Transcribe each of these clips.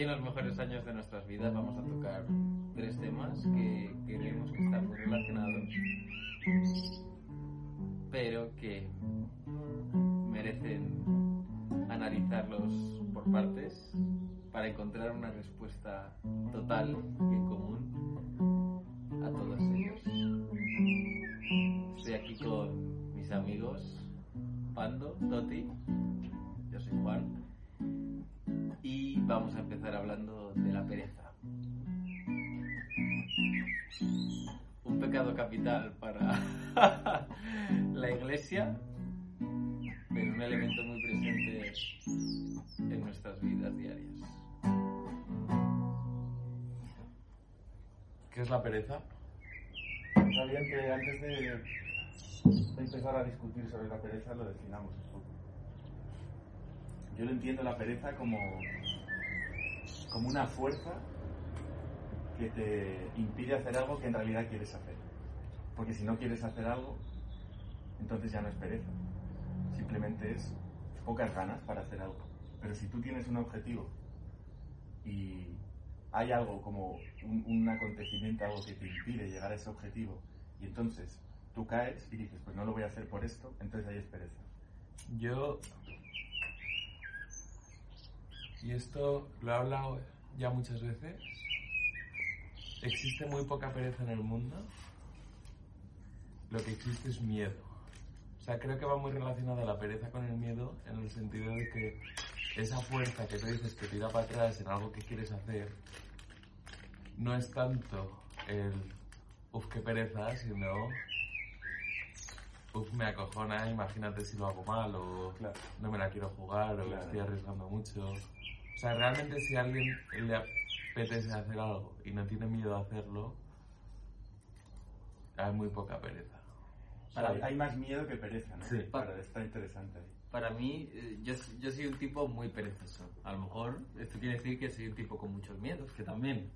Hoy en los mejores años de nuestras vidas vamos a tocar tres temas que creemos que están muy relacionados, pero que merecen analizarlos por partes para encontrar una respuesta total y común a todos ellos. Estoy aquí con mis amigos Pando, Toti, yo soy Juan y vamos a empezar hablando de la pereza. Un pecado capital para la iglesia, pero un elemento muy presente en nuestras vidas diarias. ¿Qué es la pereza? Está bien que antes de, de empezar a discutir sobre la pereza lo definamos un poco. Yo lo entiendo la pereza como, como una fuerza que te impide hacer algo que en realidad quieres hacer. Porque si no quieres hacer algo, entonces ya no es pereza. Simplemente es pocas ganas para hacer algo. Pero si tú tienes un objetivo y hay algo como un, acontecimiento, algo que te impide llegar a ese objetivo, y entonces tú caes y dices, pues no lo voy a hacer por esto, entonces ahí es pereza. Yo. Y esto lo he hablado ya muchas veces. Existe muy poca pereza en el mundo. Lo que existe es miedo. O sea, creo que va muy relacionada la pereza con el miedo en el sentido de que esa fuerza que tú dices que tira para atrás en algo que quieres hacer no es tanto el uff, qué pereza, sino uff, me acojona, imagínate si lo hago mal o Claro. no me la quiero jugar o Claro. estoy arriesgando mucho. O sea, realmente si a alguien le apetece hacer algo y no tiene miedo a hacerlo, hay muy poca pereza. O sea, hay, más miedo que pereza, ¿no? Sí. Para, está interesante ahí. Para mí, eh, yo, yo soy un tipo muy perezoso. A lo mejor esto quiere decir que soy un tipo con muchos miedos, que también,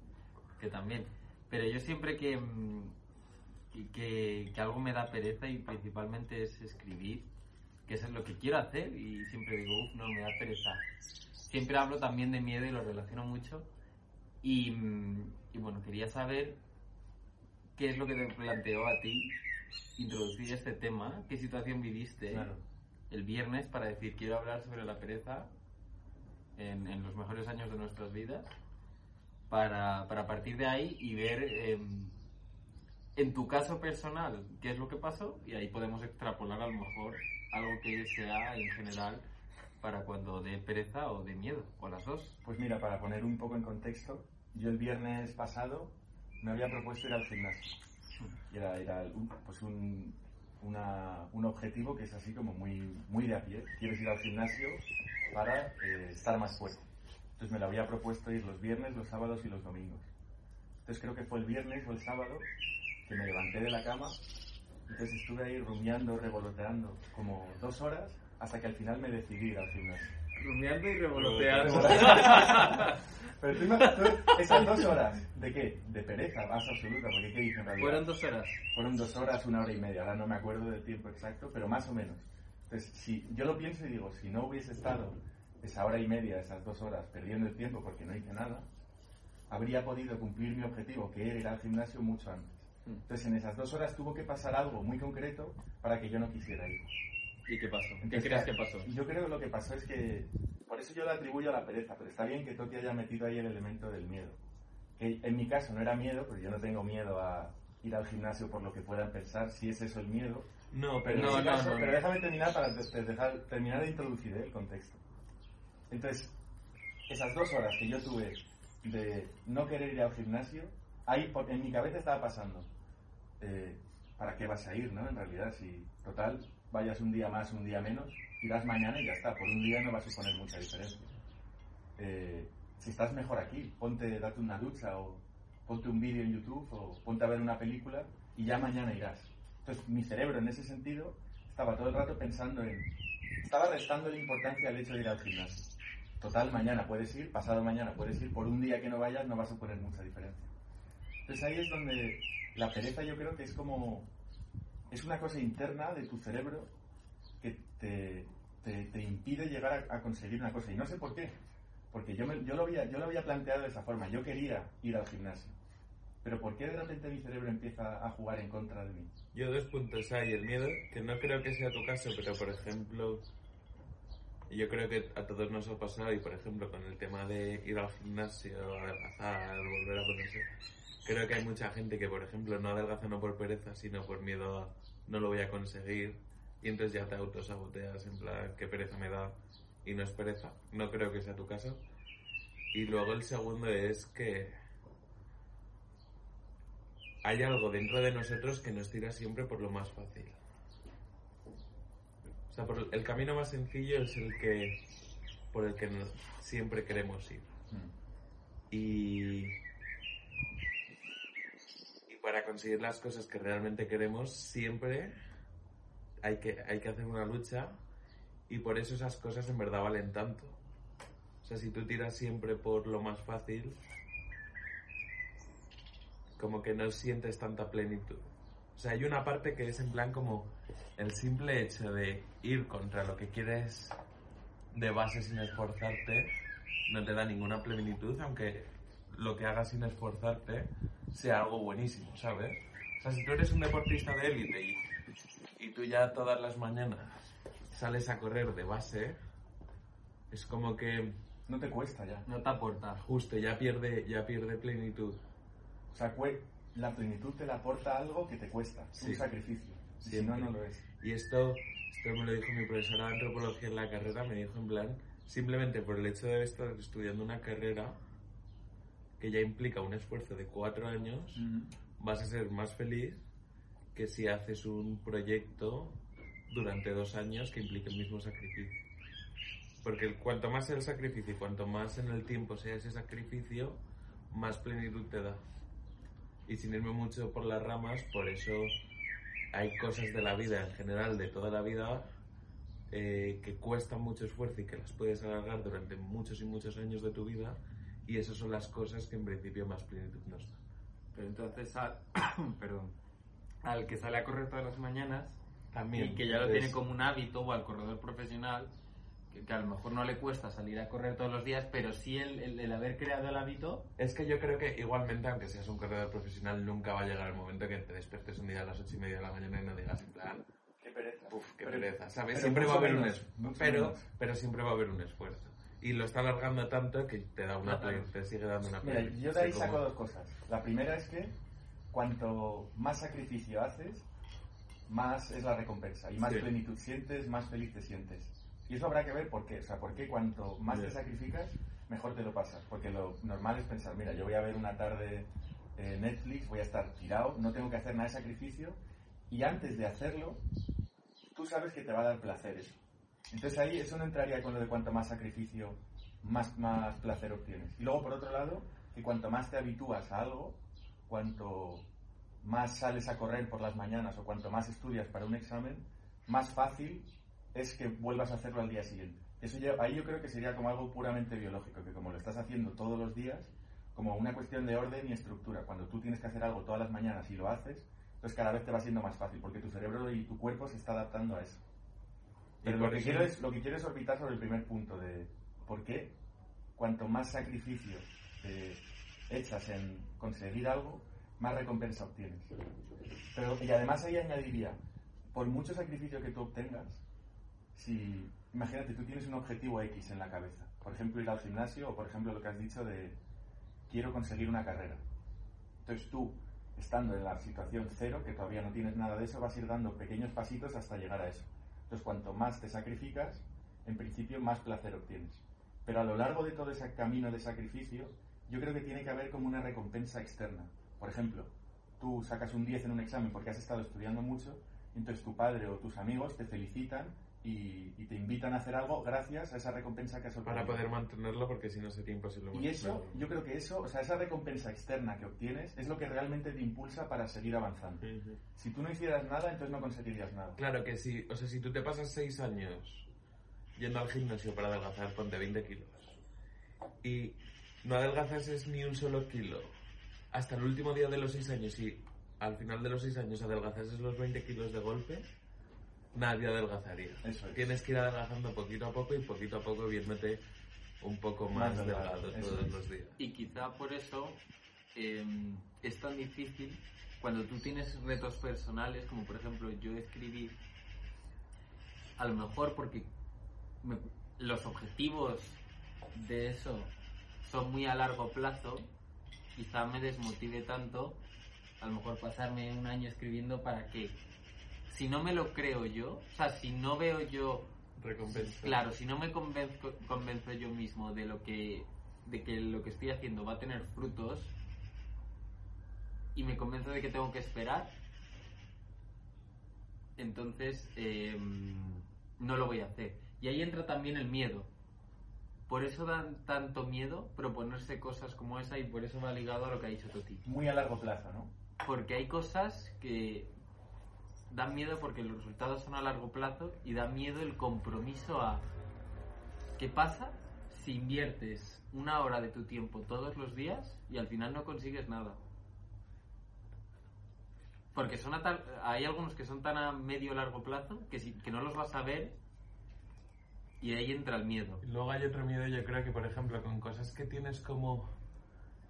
que también. Pero yo siempre que, mm, que, que- que algo me da pereza y principalmente es escribir, que eso es lo que quiero hacer y siempre digo, uff, no, me da pereza. Siempre hablo también de miedo y lo relaciono mucho. Y, y bueno, quería saber qué es lo que te planteó a ti introducir este tema, qué situación viviste Claro. el viernes para decir quiero hablar sobre la pereza en, en los mejores años de nuestras vidas para, para partir de ahí y ver em, en tu caso personal qué es lo que pasó y ahí podemos extrapolar a lo mejor algo que sea en general para cuando dé pereza o de miedo o las dos. Pues mira, para poner un poco en contexto, yo el viernes pasado me había propuesto ir al gimnasio. Y era, era un, pues un, una- un objetivo que es así como muy, muy de a pie. Quieres ir al gimnasio para eh, estar más fuerte. Entonces me lo había propuesto ir los viernes, los sábados y los domingos. Entonces creo que fue el viernes o el sábado que me levanté de la cama. Entonces estuve ahí rumiando, revoloteando como dos horas hasta que al final me decidí al gimnasio. Rumiando y Pero tú, ima- tú- esas dos horas, ¿de qué? De pereza, más absoluta, porque ¿qué dije en realidad? Fueron dos horas. Fueron dos horas, una hora y media, ahora no me acuerdo del tiempo exacto, pero más o menos. Entonces, si yo lo pienso y digo, si no hubiese estado esa hora y media, esas dos horas, perdiendo el tiempo porque no hice nada, habría podido cumplir mi objetivo, que era ir al gimnasio mucho antes. Entonces, en esas dos horas tuvo que pasar algo muy concreto para que yo no quisiera ir. ¿Y qué pasó? ¿Qué Entonces, crees que pasó? Yo creo que lo que pasó es que, por eso yo le atribuyo a la pereza, pero está bien que Toti haya metido ahí el elemento del miedo. que en mi caso no era miedo, pero yo no tengo miedo a ir al gimnasio por lo que puedan pensar, si es eso el miedo. No, Pero, No, ese no, caso- no. pero déjame terminar para de- de- dejar, terminar de introducir ¿eh? el contexto. Entonces, esas dos horas que yo tuve de no querer ir al gimnasio, ahí en mi cabeza estaba pasando, eh, ¿para qué vas a ir, no? En realidad, si total, vayas un día más, un día menos, irás mañana y ya está. Por un día no va a suponer mucha diferencia. Eh, si estás mejor aquí, ponte, date una ducha o ponte un vídeo en YouTube o ponte a ver una película y ya mañana irás. Entonces, mi cerebro en ese sentido estaba todo el rato pensando en... Estaba restando la importancia al hecho de ir al gimnasio. Total, mañana puedes ir, pasado mañana puedes ir, por un día que no vayas no va a suponer mucha diferencia. Entonces ahí es donde la pereza yo creo que es como... Es una cosa interna de tu cerebro que te, te, te impide llegar a, conseguir una cosa. Y no sé por qué. Porque yo, me- yo, lo había, yo lo había planteado de esa forma. Yo quería ir al gimnasio. Pero ¿por qué de repente mi cerebro empieza a jugar en contra de mí? Yo dos puntos hay. El miedo, que no creo que sea tu caso, pero por ejemplo, yo creo que a todos nos ha pasado y por ejemplo con el tema de ir al gimnasio, adelgazar, volver a ponerse, creo que hay mucha gente que por ejemplo no adelgaza no por pereza, sino por miedo a no lo voy a conseguir y entonces ya te autosaboteas en plan qué pereza me da y no es pereza. No creo que sea tu caso. Y luego el segundo es que hay algo dentro de nosotros que nos tira siempre por lo más fácil. O sea, por el camino más sencillo es el que por el que siempre queremos ir. Y, y para conseguir las cosas que realmente queremos, siempre hay que, hay que hacer una lucha y por eso esas cosas en verdad valen tanto. O sea, si tú tiras siempre por lo más fácil, como que no sientes tanta plenitud. O sea, hay una parte que es en plan como el simple hecho de ir contra lo que quieres de base sin esforzarte no te da ninguna plenitud, aunque lo que hagas sin esforzarte sea algo buenísimo, ¿sabes? O sea, si tú eres un deportista de élite y, y tú ya todas las mañanas sales a correr de base, es como que No te cuesta ya. No te aporta. justo ya pierde, ya pierde plenitud. O sea, la plenitud te la aporta algo que te cuesta. Es un Sí. sacrificio. Si no, no lo es. Y esto, esto me lo dijo mi profesora de antropología en la carrera, me dijo en plan, simplemente por el hecho de estar estudiando una carrera que ya implica un esfuerzo de cuatro años, vas a ser más feliz que si haces un proyecto durante dos años que implique el mismo sacrificio. Porque el- cuanto más sea el sacrificio y cuanto más en el tiempo sea ese sacrificio, más plenitud te da. Y sin irme mucho por las ramas, por eso hay cosas de la vida en general, de toda la vida, eh, que cuestan mucho esfuerzo y que las puedes alargar durante muchos y muchos años de tu vida, y esas son las cosas que en principio más plenitud nos dan. Pero entonces, al, perdón, al que sale a correr todas las mañanas También. y que ya lo es- tiene como un hábito, o al corredor profesional, que, que a lo mejor no le cuesta salir a correr todos los días, pero sí el, el- el haber creado el hábito, Es que yo creo que igualmente, aunque seas un corredor profesional, nunca va a llegar el momento que te despiertes un día a las ocho y media de la mañana y no digas en plan, Qué pereza. uff, qué Pero- pereza, ¿sabes? pero Siempre va a haber un menos, esfuerzo, mucho pero, pero siempre va a haber un esfuerzo. Y lo está alargando tanto que te da una plen- te sigue dando una Mira, plenitud. yo de ahí saco como- dos cosas. La primera es que cuanto más sacrificio haces, más es la recompensa y más Sí. plenitud sientes, más feliz te sientes. Y eso habrá que ver por qué. O sea, por qué cuanto más te sacrificas, mejor te lo pasas. Porque lo normal es pensar, mira, yo voy a ver una tarde eh, Netflix, voy a estar tirado, no tengo que hacer nada de sacrificio. Y antes de hacerlo, tú sabes que te va a dar placer eso. Entonces ahí eso no entraría con lo de cuanto más sacrificio, más, más placer obtienes. Y luego por otro lado, que cuanto más te habitúas a algo, cuanto más sales a correr por las mañanas o cuanto más estudias para un examen, más fácil es que vuelvas a hacerlo al día siguiente. Eso ahí yo creo que sería como algo puramente biológico, que como lo estás haciendo todos los días, como una cuestión de orden y estructura. Cuando tú tienes que hacer algo todas las mañanas y lo haces, pues cada vez te va siendo más fácil, porque tu cerebro y tu cuerpo se está adaptando a eso. Pero lo que, quiero es, lo que quiero es orbitar sobre el primer punto de por qué cuanto más sacrificio eh, echas en conseguir algo, más recompensa obtienes. Pero, y además ahí añadiría, por mucho sacrificio que tú obtengas, si, imagínate, tú tienes un objetivo X en la cabeza, por ejemplo ir al gimnasio o por ejemplo lo que has dicho de quiero conseguir una carrera. Entonces tú, estando en la situación cero, que todavía no tienes nada de eso, vas a ir dando pequeños pasitos hasta llegar a eso. Entonces cuanto más te sacrificas, en principio más placer obtienes. Pero a lo largo de todo ese camino de sacrificio, yo creo que tiene que haber como una recompensa externa. Por ejemplo, tú sacas un 10 en un examen porque has estado estudiando mucho, entonces tu padre o tus amigos te felicitan y, y te invitan a hacer algo gracias a esa recompensa que has obtenido. Para poder mantenerlo, porque si no sería imposible. Y eso, yo creo que eso, o sea, esa recompensa externa que obtienes es lo que realmente te impulsa para seguir avanzando. Si tú no hicieras nada, entonces no conseguirías nada. Claro que sí, o sea, si tú te pasas seis años yendo al gimnasio para adelgazar, ponte 20 kilos, y no adelgazases ni un solo kilo hasta el último día de los seis años y al final de los seis años adelgazases los 20 kilos de golpe, nadie adelgazaría. Eso es. Tienes que ir adelgazando poquito a poco y poquito a poco viéndote un poco más, Más delgado, delgado todos es. los días. Y quizá por eso eh, es tan difícil cuando tú tienes retos personales, como por ejemplo yo escribir, a lo mejor porque me- los objetivos de eso son muy a largo plazo, quizá me desmotive tanto, a lo mejor pasarme un año escribiendo para que, si no me lo creo yo, o sea, si no veo yo Recompensa. Claro, si no me convenzo, convenzo yo mismo de lo que de que lo que estoy haciendo va a tener frutos y me convenzo de que tengo que esperar, entonces eh, no lo voy a hacer. Y ahí entra también el miedo. Por eso dan tanto miedo proponerse cosas como esa y por eso va ligado a lo que ha dicho Toti. Muy a largo plazo, ¿no? Porque hay cosas que dan miedo porque los resultados son a largo plazo y da miedo el compromiso a ¿qué pasa si inviertes una hora de tu tiempo todos los días y al final no consigues nada? Porque son a tal- hay algunos que son tan a medio largo plazo que, si- que no los vas a ver y ahí entra el miedo. Luego hay otro miedo, yo creo que, por ejemplo, con cosas que tienes como,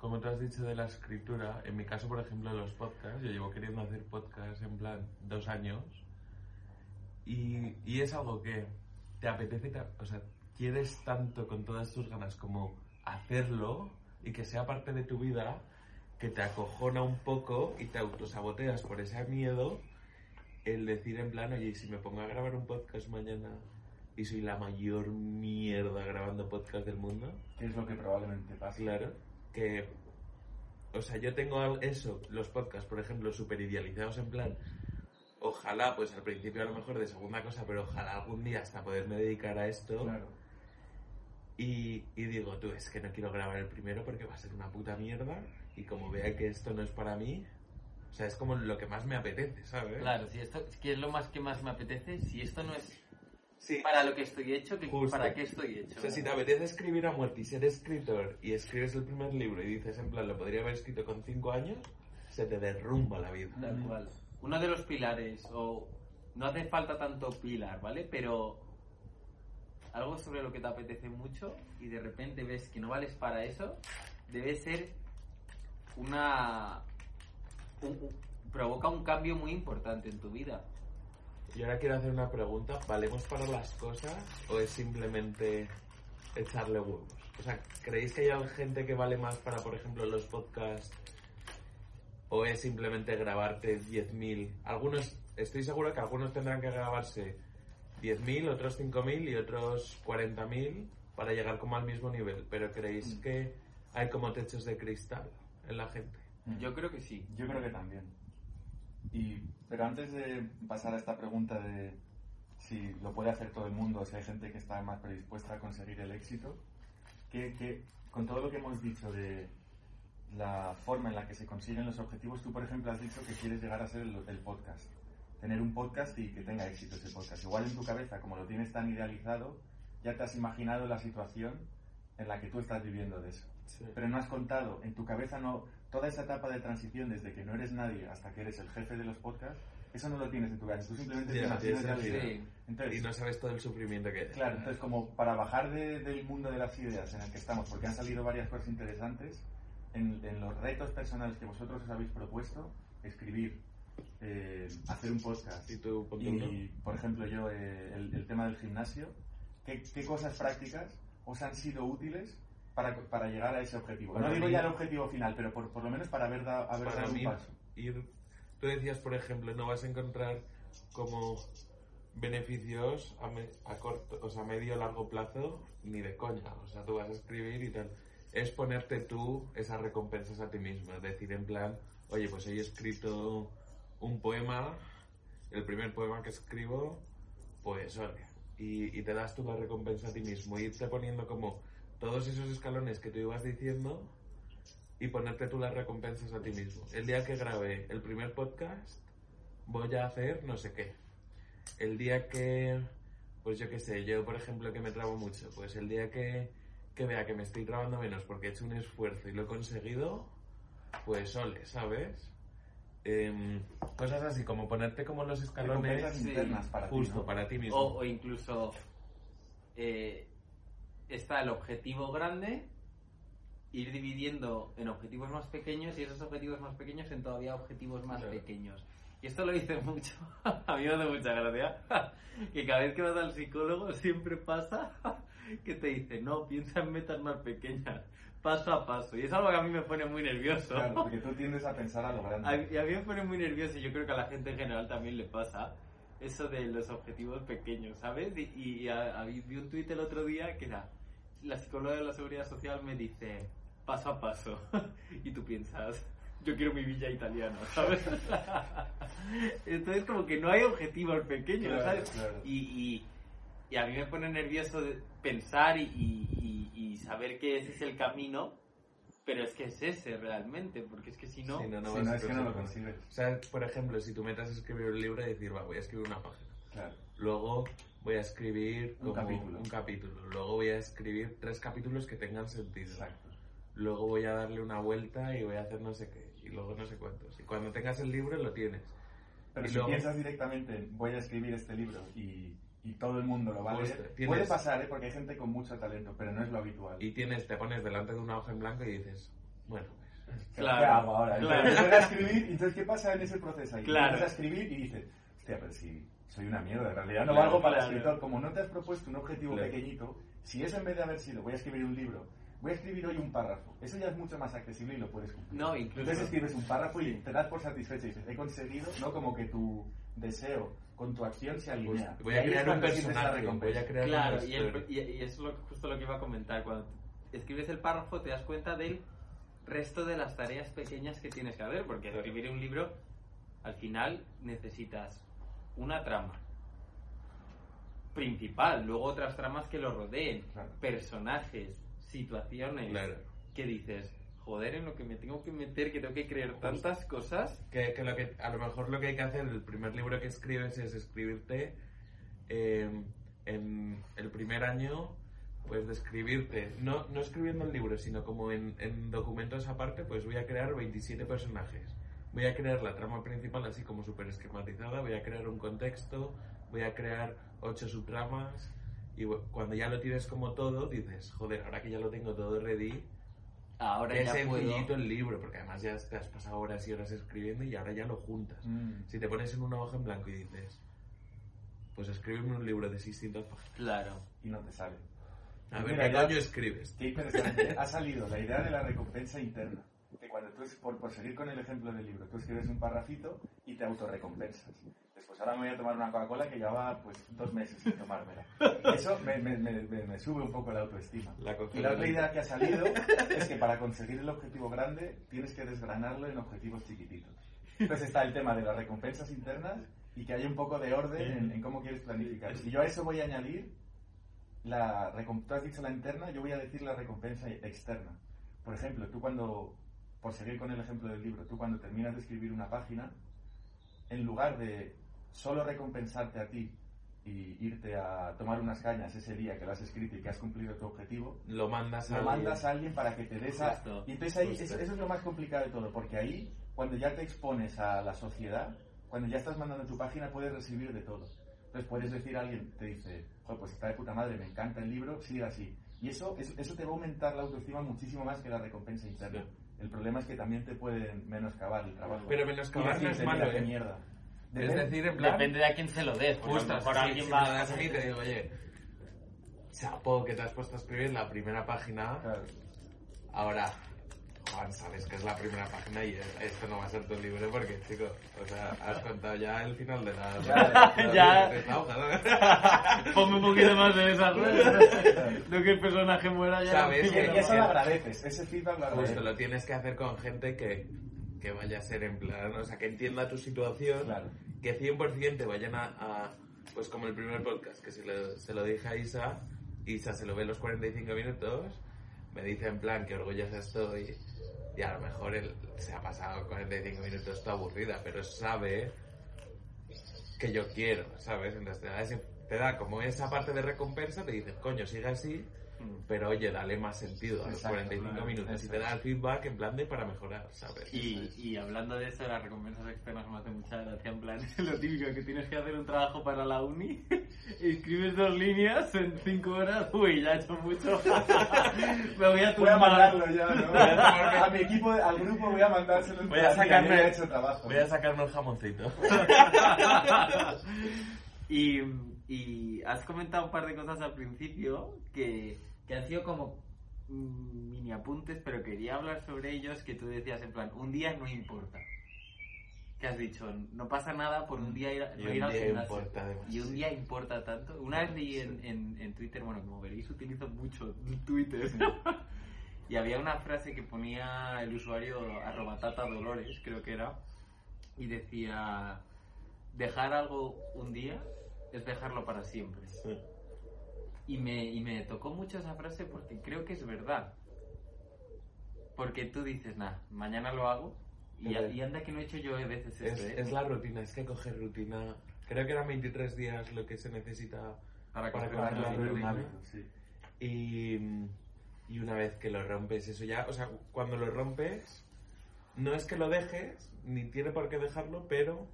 como tú has dicho de la escritura, en mi caso, por ejemplo, los podcasts, yo llevo queriendo hacer podcasts en plan dos años, y, y es algo que te apetece, o sea, quieres tanto con todas tus ganas como hacerlo y que sea parte de tu vida, que te acojona un poco y te autosaboteas por ese miedo el decir en plan, oye, ¿y si me pongo a grabar un podcast mañana y soy la mayor mierda grabando podcast del mundo, es lo que probablemente pase. claro, que, o sea, yo tengo eso, los podcasts, por ejemplo, súper idealizados en plan, ojalá, pues al principio a lo mejor de segunda cosa, pero ojalá algún día hasta poderme dedicar a esto. Claro. Y, y digo, tú, es que no quiero grabar el primero porque va a ser una puta mierda. Y como vea que esto no es para mí, o sea, es como lo que más me apetece, ¿sabes? Claro, si esto es que es lo más que más me apetece, si esto no es Sí. para lo que estoy hecho, que Justo. ¿para qué estoy hecho? O sea, si te apetece escribir a muerte y ser escritor y escribes el primer libro y dices, en plan, lo podría haber escrito con cinco años, se te derrumba la vida. Tal cual. Uno de los pilares, o no hace falta tanto pilar, ¿vale? Pero algo sobre lo que te apetece mucho y de repente ves que no vales para eso, debe ser una... un- un- provoca un cambio muy importante en tu vida. Y ahora quiero hacer una pregunta, ¿valemos para las cosas o es simplemente echarle huevos? O sea, ¿creéis que hay gente que vale más para, por ejemplo, los podcasts? ¿O es simplemente grabarte 10.000? Algunos, estoy seguro que algunos tendrán que grabarse 10.000, otros 5.000 y otros 40.000 para llegar como al mismo nivel. Pero ¿creéis Mm. que hay como techos de cristal en la gente? Yo creo que sí. Yo creo que también. Y, pero antes de pasar a esta pregunta de si lo puede hacer todo el mundo, si hay gente que está más predispuesta a conseguir el éxito, que, que con todo lo que hemos dicho de la forma en la que se consiguen los objetivos, tú por ejemplo has dicho que quieres llegar a ser el, el podcast, tener un podcast y que tenga éxito ese podcast. Igual en tu cabeza, como lo tienes tan idealizado, ya te has imaginado la situación en la que tú estás viviendo de eso pero no has contado, en tu cabeza no, toda esa etapa de transición desde que no eres nadie hasta que eres el jefe de los podcasts, eso no lo tienes en tu cabeza, tú simplemente te imaginas la vida. sí. Entonces, Y no sabes todo el sufrimiento que hay. claro, entonces como para bajar de- del mundo de las ideas en el que estamos, porque han salido varias cosas interesantes, en, en los retos personales que vosotros os habéis propuesto, escribir, eh, hacer un podcast, Y tú, y, por ejemplo, yo, eh, el, el tema del gimnasio, ¿qué, qué cosas prácticas os han sido útiles para, para llegar a ese objetivo. No digo ya el objetivo final, pero por, por lo menos para haber, dado haber Para dado mí, un paso. ir... Tú decías, por ejemplo, no vas a encontrar como beneficios a, me- a corto, o sea, a medio largo plazo ni de coña. O sea, tú vas a escribir y tal. Es ponerte tú esas recompensas a ti mismo. Es decir, en plan, oye, pues he escrito un poema, el primer poema que escribo, pues oye. Y, y te das tú la recompensa a ti mismo. Irte poniendo como todos esos escalones que tú ibas diciendo y ponerte tú las recompensas a ti mismo. El día que grabé el primer podcast, voy a hacer no sé qué. El día que, pues yo qué sé, yo por ejemplo que me trabo mucho, pues el día que, que vea que me estoy trabando menos porque he hecho un esfuerzo y lo he conseguido, pues ole, ¿sabes? Em, cosas así, como ponerte como los escalones Recompensas sí, internas para ti, justo ¿no? para ti mismo. O, o incluso eh, está el objetivo grande, ir dividiendo en objetivos más pequeños y esos objetivos más pequeños en todavía objetivos más Claro. pequeños. Y esto lo dice mucho, a mí me hace mucha gracia, que cada vez que vas al psicólogo siempre pasa que te dice, no, piensa en metas más pequeñas, paso a paso. Y es algo que a mí me pone muy nervioso. Claro, porque tú tiendes a pensar a lo grande. A, y a mí me pone muy nervioso y yo creo que a la gente en general también le pasa eso de los objetivos pequeños, ¿sabes? Y, y a- a- vi un tuit el otro día que era, la psicóloga de la seguridad social me dice, paso a paso. y tú piensas, yo quiero mi villa italiana, ¿sabes? Entonces como que no hay objetivos pequeños, Claro, ¿sabes? claro. Y, y- y a mí me pone nervioso pensar y saber que ese es el camino, pero es que es ese realmente, porque es que si no... Si no, no Si vas no, a es que no lo consigues. O sea, por ejemplo, si tú metas a escribir un libro y decir, va, voy a escribir una página. Claro. Luego voy a escribir Un como capítulo. un capítulo. Luego voy a escribir tres capítulos que tengan sentido. Exacto. Luego voy a darle una vuelta y voy a hacer no sé qué. Y luego no sé cuántos. Y cuando tengas el libro lo tienes. Pero Y si luego- piensas directamente, en, voy a escribir este libro y, y todo el mundo lo va a Pues leer, tienes- puede pasar, ¿eh? porque hay gente con mucho talento, pero no es lo habitual. Y tienes, te pones delante de una hoja en blanco y dices, bueno, pues, ¿Qué Claro, hago ahora? claro. Entonces, empiezas a escribir, y entonces, ¿qué pasa en ese proceso ahí? Claro. Empiezas a escribir y dices, hostia, pero si soy una mierda, en realidad no Claro, valgo para el claro. escritor. Como no te has propuesto un objetivo Claro. pequeñito, si eso en vez de haber sido, voy a escribir un libro, voy a escribir hoy un párrafo, eso ya es mucho más accesible y lo puedes cumplir. No, incluso- Entonces escribes un párrafo y te das por satisfecho y dices, he conseguido, no como que tu deseo con tu acción se pues alinea. voy a ahí es crear un personaje, voy a crear Claro, y, el- y- y eso es lo- justo lo que iba a comentar. Cuando escribes el párrafo te das cuenta del resto de las tareas pequeñas que tienes que hacer, porque escribir un libro, al final necesitas una trama principal, luego otras tramas que lo rodeen, Claro. personajes, situaciones, Claro. que dices, joder, en lo que me tengo que meter, que tengo que creer tantas cosas. Que, que lo que a lo mejor lo que hay que hacer, el primer libro que escribes es escribirte eh, en el primer año, pues describirte, no, no escribiendo el libro, sino como en, en documentos aparte, pues voy a crear 27 personajes. Voy a crear la trama principal así como súper esquematizada, voy a crear un contexto, voy a crear 8 subtramas y cuando ya lo tienes como todo, dices, joder, ahora que ya lo tengo todo ready, Ahora Qué ya puedo... el libro, porque además ya te has pasado horas y horas escribiendo y ahora ya lo juntas. Mm. Si te pones en una hoja en blanco y dices, pues escríbeme un libro de 600 páginas. Claro. Y no te sale. A ver, ¿qué coño escribes? Qué interesante. ha salido la idea de la recompensa interna. Que cuando tú, es- por, por seguir con el ejemplo del libro, tú escribes un parrafito y te autorrecompensas. Después ahora me voy a tomar una Coca-Cola que llevaba pues dos meses sin tomármela. Eso me, me- me- me- sube un poco la autoestima. La Y la otra idea que ha salido es que para conseguir el objetivo grande tienes que desgranarlo en objetivos chiquititos. Entonces está el tema de las recompensas internas y que haya un poco de orden en, en cómo quieres planificar. Y yo a eso voy a añadir la recom- tú has dicho la interna, yo voy a decir la recompensa externa. Por ejemplo, tú cuando, por seguir con el ejemplo del libro, tú cuando terminas de escribir una página, en lugar de solo recompensarte a ti y irte a tomar unas cañas ese día que lo has escrito y que has cumplido tu objetivo, Lo mandas a alguien. mandas a alguien para que te des a... Justo, Y entonces ahí, eso, eso es lo más complicado de todo, porque ahí, cuando ya te expones a la sociedad, cuando ya estás mandando tu página, puedes recibir de todo. Entonces puedes decir a alguien, te dice, "Joder, pues está de puta madre, me encanta el libro, sigue así. Y eso, eso, eso te va a aumentar la autoestima muchísimo más que la recompensa interna. Sí. El problema es que también te pueden menoscabar el trabajo. Pero menoscabar no es malo, "Mira, qué ¿eh? mierda. Es decir, en plan... Depende de a quién se lo des. a lo Justo, mejor si- alguien si va me a das a mí te digo, oye, chapo, que te has puesto a escribir la primera página, Claro. Ahora, Juan, sabes que es la primera página y esto no va a ser tu libro porque, chico, o sea, has contado ya el final de la... Ya, ya. de esta hoja, ¿no? Ponme un poquito más de desarrollo. no que el personaje muera ya. ¿Sabes? Y, y eso lo agradeces, ese feedback lo Justo, agradeces. lo tienes que hacer con gente que, que vaya a ser en plan, o sea, que entienda tu situación, Claro. que 100% te vayan a, a- pues como el primer podcast, que se lo, se lo dije a Isa, Isa se lo ve los 45 minutos, me dice en plan que orgullosa estoy, y a lo mejor él se ha pasado 45 minutos toda aburrida, pero sabe que yo quiero, ¿sabes? Entonces te da, te da como esa parte de recompensa, te dice, coño, sigue así, pero oye, dale más sentido a los Exacto, 45 claro, minutos y te da el feedback en plan de para mejorar, ¿sabes? Y, y hablando de eso, las recompensas externas me hace mucha gracia, en plan, lo típico, que tienes que hacer un trabajo para la uni, escribes dos líneas en cinco horas, uy, ya he hecho mucho, me voy a Voy a mandarlo ya, ¿no? A mi equipo, al grupo voy a mandárselo. Voy a sacarme, he hecho trabajo. voy a sacarme el jamoncito. y, y has comentado un par de cosas al principio que, que han sido como mm, mini apuntes, pero quería hablar sobre ellos que tú decías en plan, un día no importa. Que has dicho, no pasa nada por un día ir, a- Y no un ir día importa. Y un día importa tanto. Una vez leí en, en, en Twitter, bueno, como veréis, utilizo mucho Twitter. y había una frase que ponía el usuario arroba tata dolores, creo que era, y decía, dejar algo un día es dejarlo para siempre. Sí. Y me, y me tocó mucho esa frase porque creo que es verdad. Porque tú dices, nah, mañana lo hago. Y, y anda que no he hecho yo a veces Es, esto, ¿eh? es la rutina, es que coger rutina. Creo que eran 23 días lo que se necesita Para para coger la rutina. Sí. Y, y una vez que lo rompes, eso ya, o sea, cuando lo rompes, no es que lo dejes, ni tiene por qué dejarlo, pero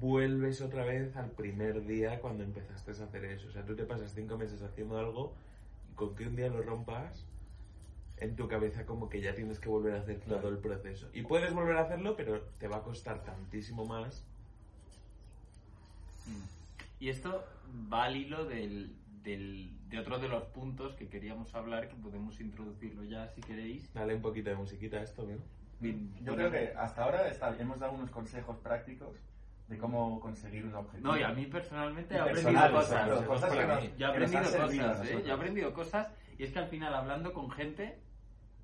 vuelves otra vez al primer día cuando empezaste a hacer eso. O sea, tú te pasas cinco meses haciendo algo y con que un día lo rompas, en tu cabeza como que ya tienes que volver a hacer todo el proceso. Y puedes volver a hacerlo, pero te va a costar tantísimo más. Y esto va al hilo del, del- de otro de los puntos que queríamos hablar, que podemos introducirlo ya si queréis. Dale un poquito de musiquita a esto, ¿no? Bien, Yo creo que hasta ahora está- hemos dado unos consejos prácticos de cómo conseguir un objetivo. No, y a mí personalmente he aprendido cosas. claro, cosas que para nos- mí. Yo he que nos han aprendido cosas, ¿eh? Yo he aprendido cosas y es que al final hablando con gente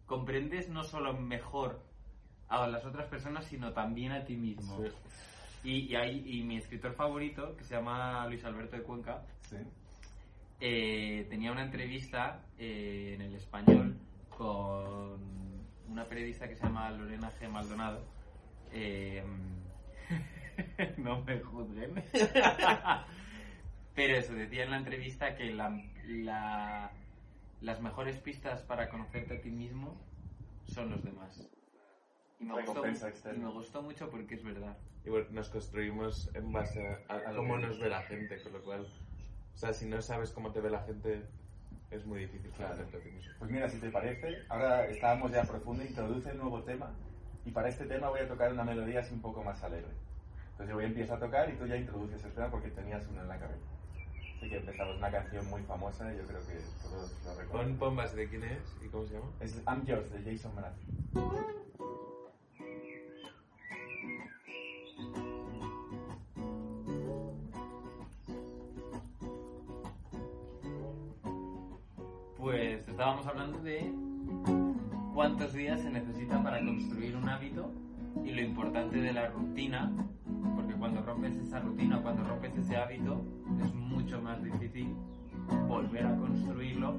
comprendes no solo mejor a las otras personas, sino también a ti mismo. Sí. Y, y, hay- y mi escritor favorito, que se llama Luis Alberto de Cuenca, Sí. eh, tenía una entrevista eh, en el español con una periodista que se llama Lorena G. Maldonado. Eh, no me juzguen. Pero eso, decía en la entrevista que la- la- las mejores pistas para conocerte a ti mismo son los demás. Y me, gustó, y me gustó mucho porque es verdad. Y bueno, nos construimos en base a, a cómo nos ve la gente, con lo cual, o sea, si no sabes cómo te ve la gente, es muy difícil Claro. conocerte a ti mismo. Pues mira, si te parece, ahora estábamos ya profundo, introduce el nuevo tema y para este tema voy a tocar una melodía así un poco más alegre. Entonces yo voy a empezar a tocar y tú ya introduces el tema porque tenías uno en la cabeza. Así que empezamos una canción muy famosa, yo creo que todos lo Pon, recuerdan. pon base de quién es y cómo se llama. Es I'm Yours de Jason Mraz. Pues estábamos hablando de cuántos días se necesita para construir un hábito y lo importante de la rutina, cuando rompes esa rutina, cuando rompes ese hábito, es mucho más difícil volver a construirlo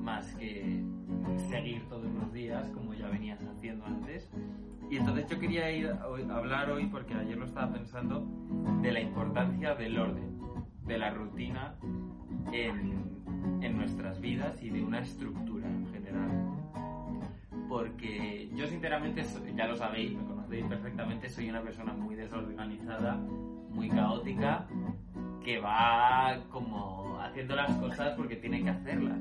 más que seguir todos los días como ya venías haciendo antes. Y entonces yo quería ir hablar hoy, porque ayer lo estaba pensando, de la importancia del orden, de la rutina en, en nuestras vidas y de una estructura en general. Porque yo sinceramente, ya lo sabéis, me perfectamente, soy una persona muy desorganizada, muy caótica, que va como haciendo las cosas porque tiene que hacerlas.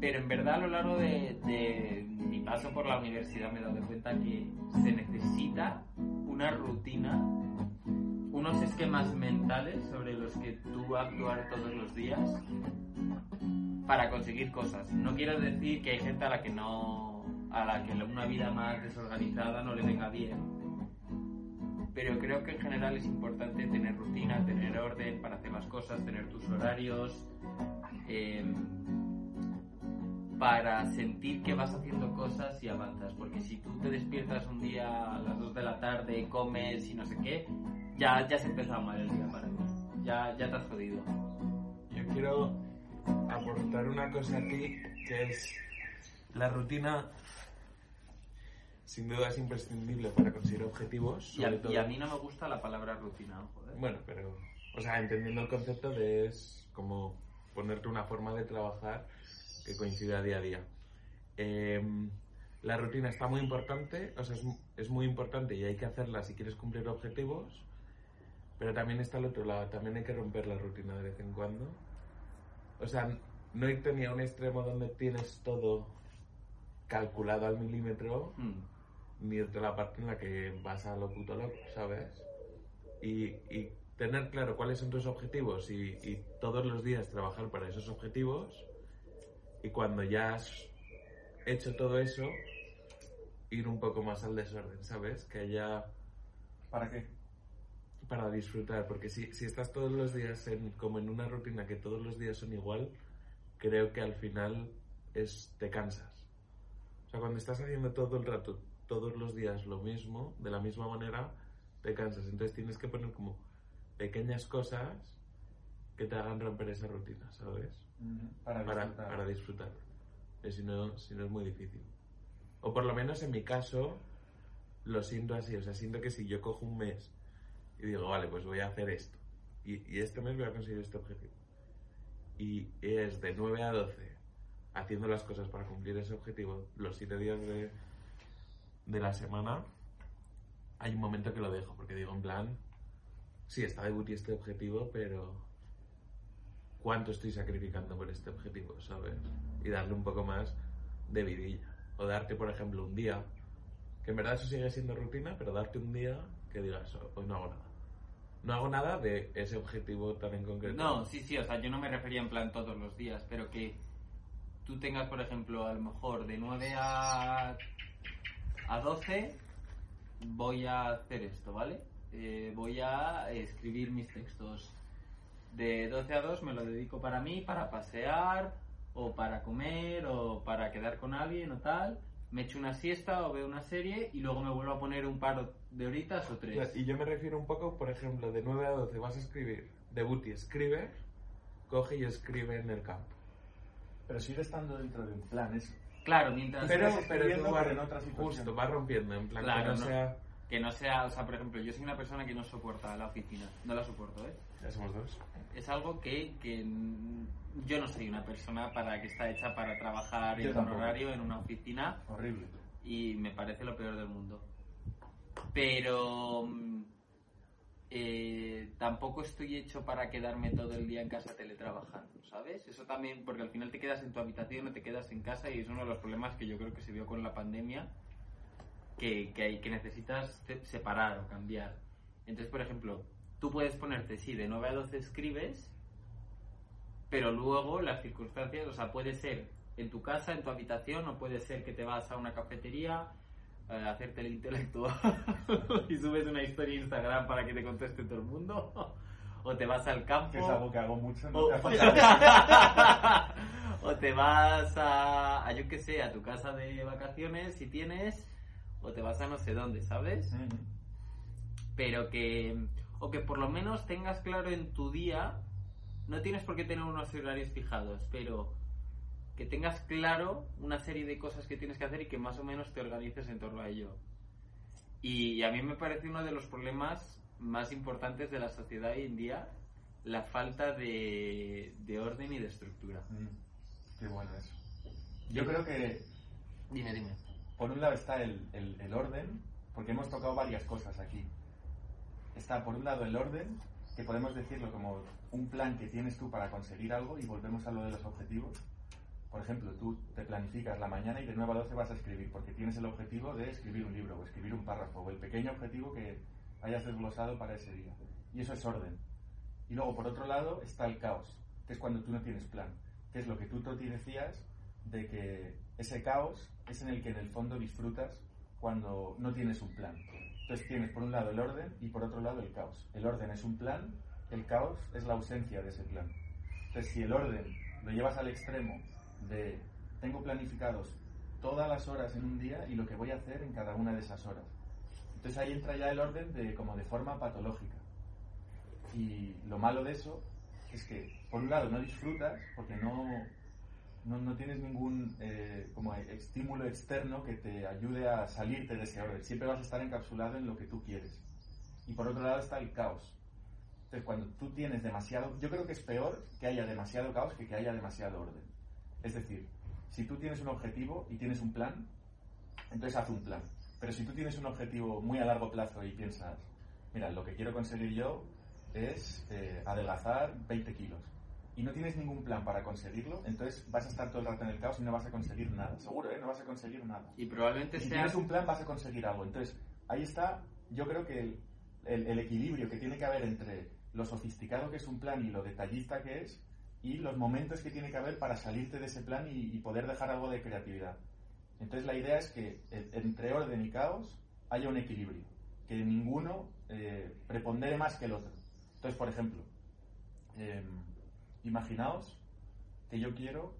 Pero en verdad a lo largo de, de mi paso por la universidad me he dado cuenta que se necesita una rutina, unos esquemas mentales sobre los que tú actuar todos los días para conseguir cosas. No quiero decir que hay gente a la que no, a la que una vida más desorganizada no le venga bien. Pero creo que en general es importante tener rutina, tener orden para hacer las cosas, tener tus horarios, eh, para sentir que vas haciendo cosas y avanzas. Porque si tú te despiertas un día a las 2 de la tarde, comes y no sé qué, ya, ya se empezó mal el día para ti. Ya, ya te has jodido. Yo quiero aportar una cosa aquí que es la rutina. Sin duda es imprescindible para conseguir objetivos. Y a, todo- y a mí no me gusta la palabra rutina, joder. Bueno, pero, o sea, entendiendo el concepto de es como ponerte una forma de trabajar que coincida día a día. Em, la rutina está muy importante, o sea, es, es muy importante y hay que hacerla si quieres cumplir objetivos, pero también está el otro lado, también hay que romper la rutina de vez en cuando. O sea, no irte ni a un extremo donde tienes todo calculado al milímetro, Mm. A la parte en la que vas a lo puto loco, ¿sabes? Y, y tener claro cuáles son tus objetivos y, y todos los días trabajar para esos objetivos y cuando ya has hecho todo eso, ir un poco más al desorden, ¿sabes? Que haya ¿Para qué? para disfrutar, porque si, si estás todos los días en, como en una rutina que todos los días son igual, creo que al final es, te cansas. O sea, cuando estás haciendo todo el rato, todos los días lo mismo, de la misma manera, te cansas. Entonces tienes que poner como pequeñas cosas que te hagan romper esa rutina, ¿sabes? Para para, disfrutar. para disfrutar. Eh, si, no, si no es muy difícil. O por lo menos en mi caso, lo siento así. O sea, siento que si yo cojo un mes y digo, vale, pues voy a hacer esto. Y, y este mes voy a conseguir este objetivo. Y es de 9 a 12 haciendo las cosas para cumplir ese objetivo los 7 días de, de la semana. Hay un momento que lo dejo, porque digo, en plan, sí, está de booty este objetivo, pero cuánto estoy sacrificando por este objetivo, ¿sabes? Y darle un poco más de vidilla. O darte, por ejemplo, un día, que en verdad eso sigue siendo rutina, pero darte un día que digas, "Oh, hoy no hago nada. No hago nada de ese objetivo tan en concreto. No, sí, sí, o sea, yo no me refería en plan todos los días, pero que tú tengas, por ejemplo, a lo mejor de 9 a, a 12 voy a hacer esto, ¿vale? Eh, voy a escribir mis textos. De 12 a 2 me lo dedico para mí, para pasear, o para comer, o para quedar con alguien o tal. Me echo una siesta o veo una serie y luego me vuelvo a poner un par de horitas o tres. Y yo me refiero un poco, por ejemplo, de 9 a 12 vas a escribir, de booty escribe, coge y escribe en el campo. Pero sigue estando dentro de un plan eso. Claro, mientras... Pero, estás pero tú otra situación. justo, va rompiendo, en plan Claro, que no, no. sea... Que no sea, o sea, por ejemplo, yo soy una persona que no soporta la oficina. No la soporto, ¿eh? Ya somos dos. Es algo que, que yo no soy una persona para que está hecha para trabajar Yo en un tampoco. horario en una oficina Horrible. y me parece lo peor del mundo. Pero mm, eh, tampoco estoy hecho para quedarme todo el día en casa teletrabajando, ¿sabes? Eso también, porque al final te quedas en tu habitación, no te quedas en casa y es uno de los problemas que yo creo que se vio con la pandemia, que, que, que necesitas separar o cambiar. Entonces, por ejemplo, tú puedes ponerte, sí, de 9 a 12 escribes, pero luego las circunstancias, o sea, puede ser en tu casa, en tu habitación, o puede ser que te vas a una cafetería a hacerte el intelectual y subes una historia a Instagram para que te conteste todo el mundo, o te vas al campo. Que es algo que hago mucho. No O, te o te vas a, a, yo qué sé, a tu casa de vacaciones si tienes, o te vas a no sé dónde, ¿sabes? Pero que, o que por lo menos tengas claro en tu día, no tienes por qué tener unos horarios fijados, pero que tengas claro una serie de cosas que tienes que hacer y que más o menos te organices en torno a ello. Y a mí me parece uno de los problemas más importantes de la sociedad hoy en día, la falta de, de orden y de estructura. Mm, Qué bueno eso. Yo creo que Dime, dime. por un lado está el, el- el orden, porque hemos tocado varias cosas aquí. Está por un lado el orden, que podemos decirlo como un plan que tienes tú para conseguir algo, y volvemos a lo de los objetivos. Por ejemplo, tú te planificas la mañana y de 9 a 12 vas a escribir, porque tienes el objetivo de escribir un libro, o escribir un párrafo, o el pequeño objetivo que hayas desglosado para ese día. Y eso es orden. Y luego, por otro lado, está el caos, que es cuando tú no tienes plan. que es lo que tú, Toti, decías, de que ese caos es en el que en el fondo disfrutas cuando no tienes un plan. Entonces tienes por un lado el orden y por otro lado el caos. El orden es un plan, el caos es la ausencia de ese plan. Entonces si el orden lo llevas al extremo de tengo planificados todas las horas en un día y lo que voy a hacer en cada una de esas horas. Entonces ahí entra ya el orden de como de forma patológica. Y lo malo de eso es que, por un lado, no disfrutas porque no, no, tienes ningún eh, como estímulo externo que te ayude a salirte de ese orden. Siempre vas a estar encapsulado en lo que tú quieres. Y por otro lado está el caos. Entonces, cuando tú tienes demasiado... Yo creo que es peor que haya demasiado caos que que haya demasiado orden. Es decir, si tú tienes un objetivo y tienes un plan, entonces haz un plan. Pero si tú tienes un objetivo muy a largo plazo y piensas, mira, lo que quiero conseguir yo es eh, adelgazar 20 kilos y no tienes ningún plan para conseguirlo, entonces vas a estar todo el rato en el caos y no vas a conseguir nada. Seguro, ¿eh? No vas a conseguir nada. Y probablemente si tienes un plan vas a conseguir algo. Entonces, ahí está, yo creo que el, equilibrio que tiene que haber entre lo sofisticado que es un plan y lo detallista que es, y los momentos que tiene que haber para salirte de ese plan y, poder dejar algo de creatividad. Entonces la idea es que entre orden y caos haya un equilibrio, que ninguno eh, prepondere más que el otro. Entonces, por ejemplo, em, imaginaos que yo quiero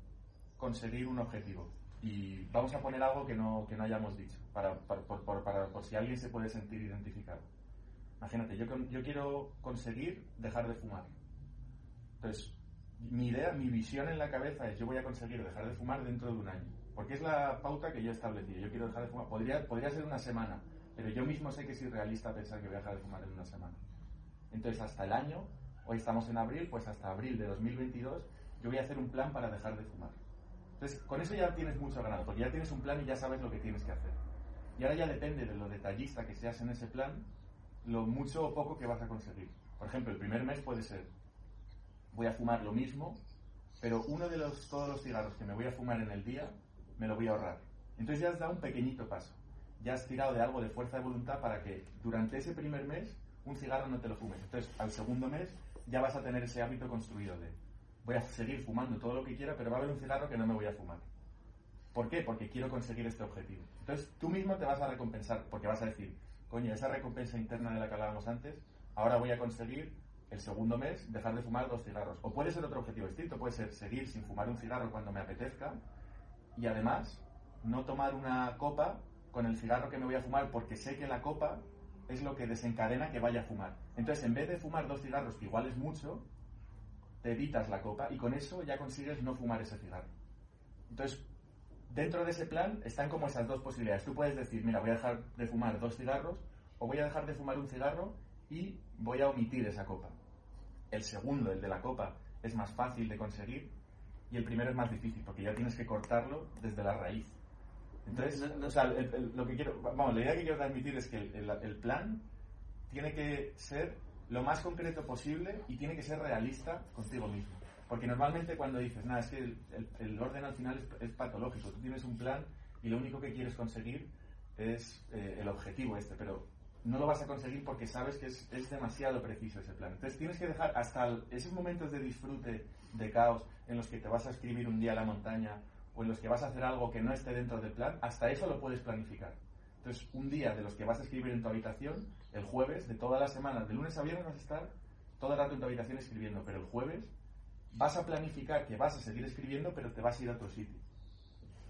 conseguir un objetivo y vamos a poner algo que no, que no hayamos dicho, para, por, por, si alguien se puede sentir identificado. Imagínate, yo, yo quiero conseguir dejar de fumar. Entonces, mi idea, mi visión en la cabeza es yo voy a conseguir dejar de fumar dentro de un año. Porque es la pauta que yo he establecido. Yo quiero dejar de fumar. Podría, podría ser una semana, pero yo mismo sé que es irrealista pensar que voy a dejar de fumar en una semana. Entonces, hasta el año hoy estamos en abril, pues hasta abril de 2022 yo voy a hacer un plan para dejar de fumar. Entonces, con eso ya tienes mucho ganado, porque ya tienes un plan y ya sabes lo que tienes que hacer. Y ahora ya depende de lo detallista que seas en ese plan, lo mucho o poco que vas a conseguir. Por ejemplo, el primer mes puede ser, voy a fumar lo mismo, pero uno de los, todos los cigarros que me voy a fumar en el día, me lo voy a ahorrar. Entonces ya has dado un pequeñito paso. Ya has tirado de algo de fuerza de voluntad para que durante ese primer mes un cigarro no te lo fumes. Entonces, al segundo mes ya vas a tener ese hábito construido de voy a seguir fumando todo lo que quiera, pero va a haber un cigarro que no me voy a fumar. ¿Por qué? Porque quiero conseguir este objetivo. Entonces tú mismo te vas a recompensar, porque vas a decir, coño, esa recompensa interna de la que hablábamos antes, ahora voy a conseguir el segundo mes dejar de fumar dos cigarros. O puede ser otro objetivo distinto, puede ser seguir sin fumar un cigarro cuando me apetezca y además no tomar una copa con el cigarro que me voy a fumar porque sé que la copa es lo que desencadena que vaya a fumar. Entonces, en vez de fumar dos cigarros, que igual es mucho, te evitas la copa y con eso ya consigues no fumar ese cigarro. Entonces, dentro de ese plan están como esas dos posibilidades. Tú puedes decir, mira, voy a dejar de fumar dos cigarros o voy a dejar de fumar un cigarro y voy a omitir esa copa. El segundo, el de la copa, es más fácil de conseguir y el primero es más difícil porque ya tienes que cortarlo desde la raíz. Entonces, o sea, lo que quiero, vamos, la idea que quiero transmitir es que el, plan tiene que ser lo más concreto posible y tiene que ser realista contigo mismo. Porque normalmente cuando dices, nada, es que el, orden al final es, patológico, tú tienes un plan y lo único que quieres conseguir es eh, el objetivo este, pero no lo vas a conseguir porque sabes que es, es, demasiado preciso ese plan. Entonces tienes que dejar hasta esos momentos de disfrute, de caos, en los que te vas a escribir un día a la montaña o en los que vas a hacer algo que no esté dentro del plan, hasta eso lo puedes planificar. Entonces, un día de los que vas a escribir en tu habitación, el jueves de todas las semanas, de lunes a viernes vas a estar todo el rato en tu habitación escribiendo, pero el jueves vas a planificar que vas a seguir escribiendo, pero te vas a ir a otro sitio.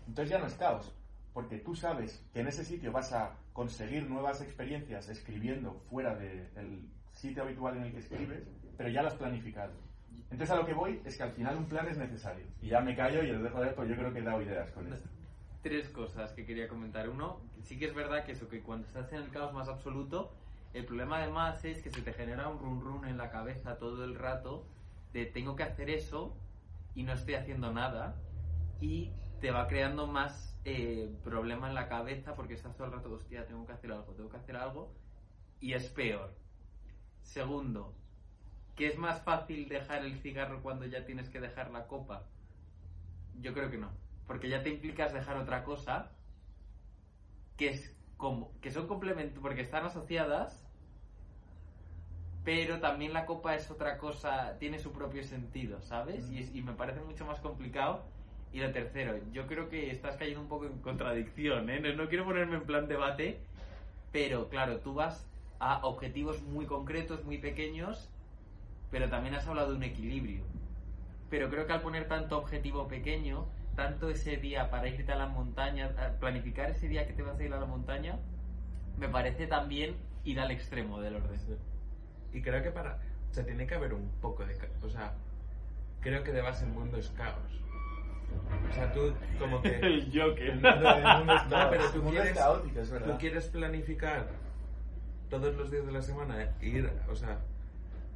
Entonces ya no es caos, porque tú sabes que en ese sitio vas a conseguir nuevas experiencias escribiendo fuera del sitio habitual en el que escribes, pero ya lo has planificado. Entonces a lo que voy es que al final un plan es necesario. Y ya me callo y os dejo de pues yo creo que he dado ideas con esto. Tres cosas que quería comentar. Uno, sí que es verdad que eso, que cuando estás en el caos más absoluto, el problema además es que se te genera un run run en la cabeza todo el rato de tengo que hacer eso y no estoy haciendo nada y te va creando más eh, problema en la cabeza porque estás todo el rato, hostia, tengo que hacer algo, tengo que hacer algo y es peor. Segundo, ¿Que es más fácil dejar el cigarro cuando ya tienes que dejar la copa? Yo creo que no. Porque ya te implicas dejar otra cosa que es como que son complementos porque están asociadas pero también la copa es otra cosa, tiene su propio sentido, ¿sabes? Y, es- y me parece mucho más complicado. Y lo tercero, yo creo que estás cayendo un poco en contradicción, ¿eh? No, no quiero ponerme en plan debate, pero claro, tú vas a objetivos muy concretos, muy pequeños, pero también has hablado de un equilibrio. Pero creo que al poner tanto objetivo pequeño, tanto ese día para irte a las montañas, a planificar ese día que te vas a ir a la montaña, me parece también ir al extremo del orden. Y creo que para. O sea, tiene que haber un poco de. O sea, creo que de base el mundo es caos. O sea, tú, como que. El Joker. El mundo es No, pero tú quieres, caótico, es tú quieres planificar todos los días de la semana, ir, o sea,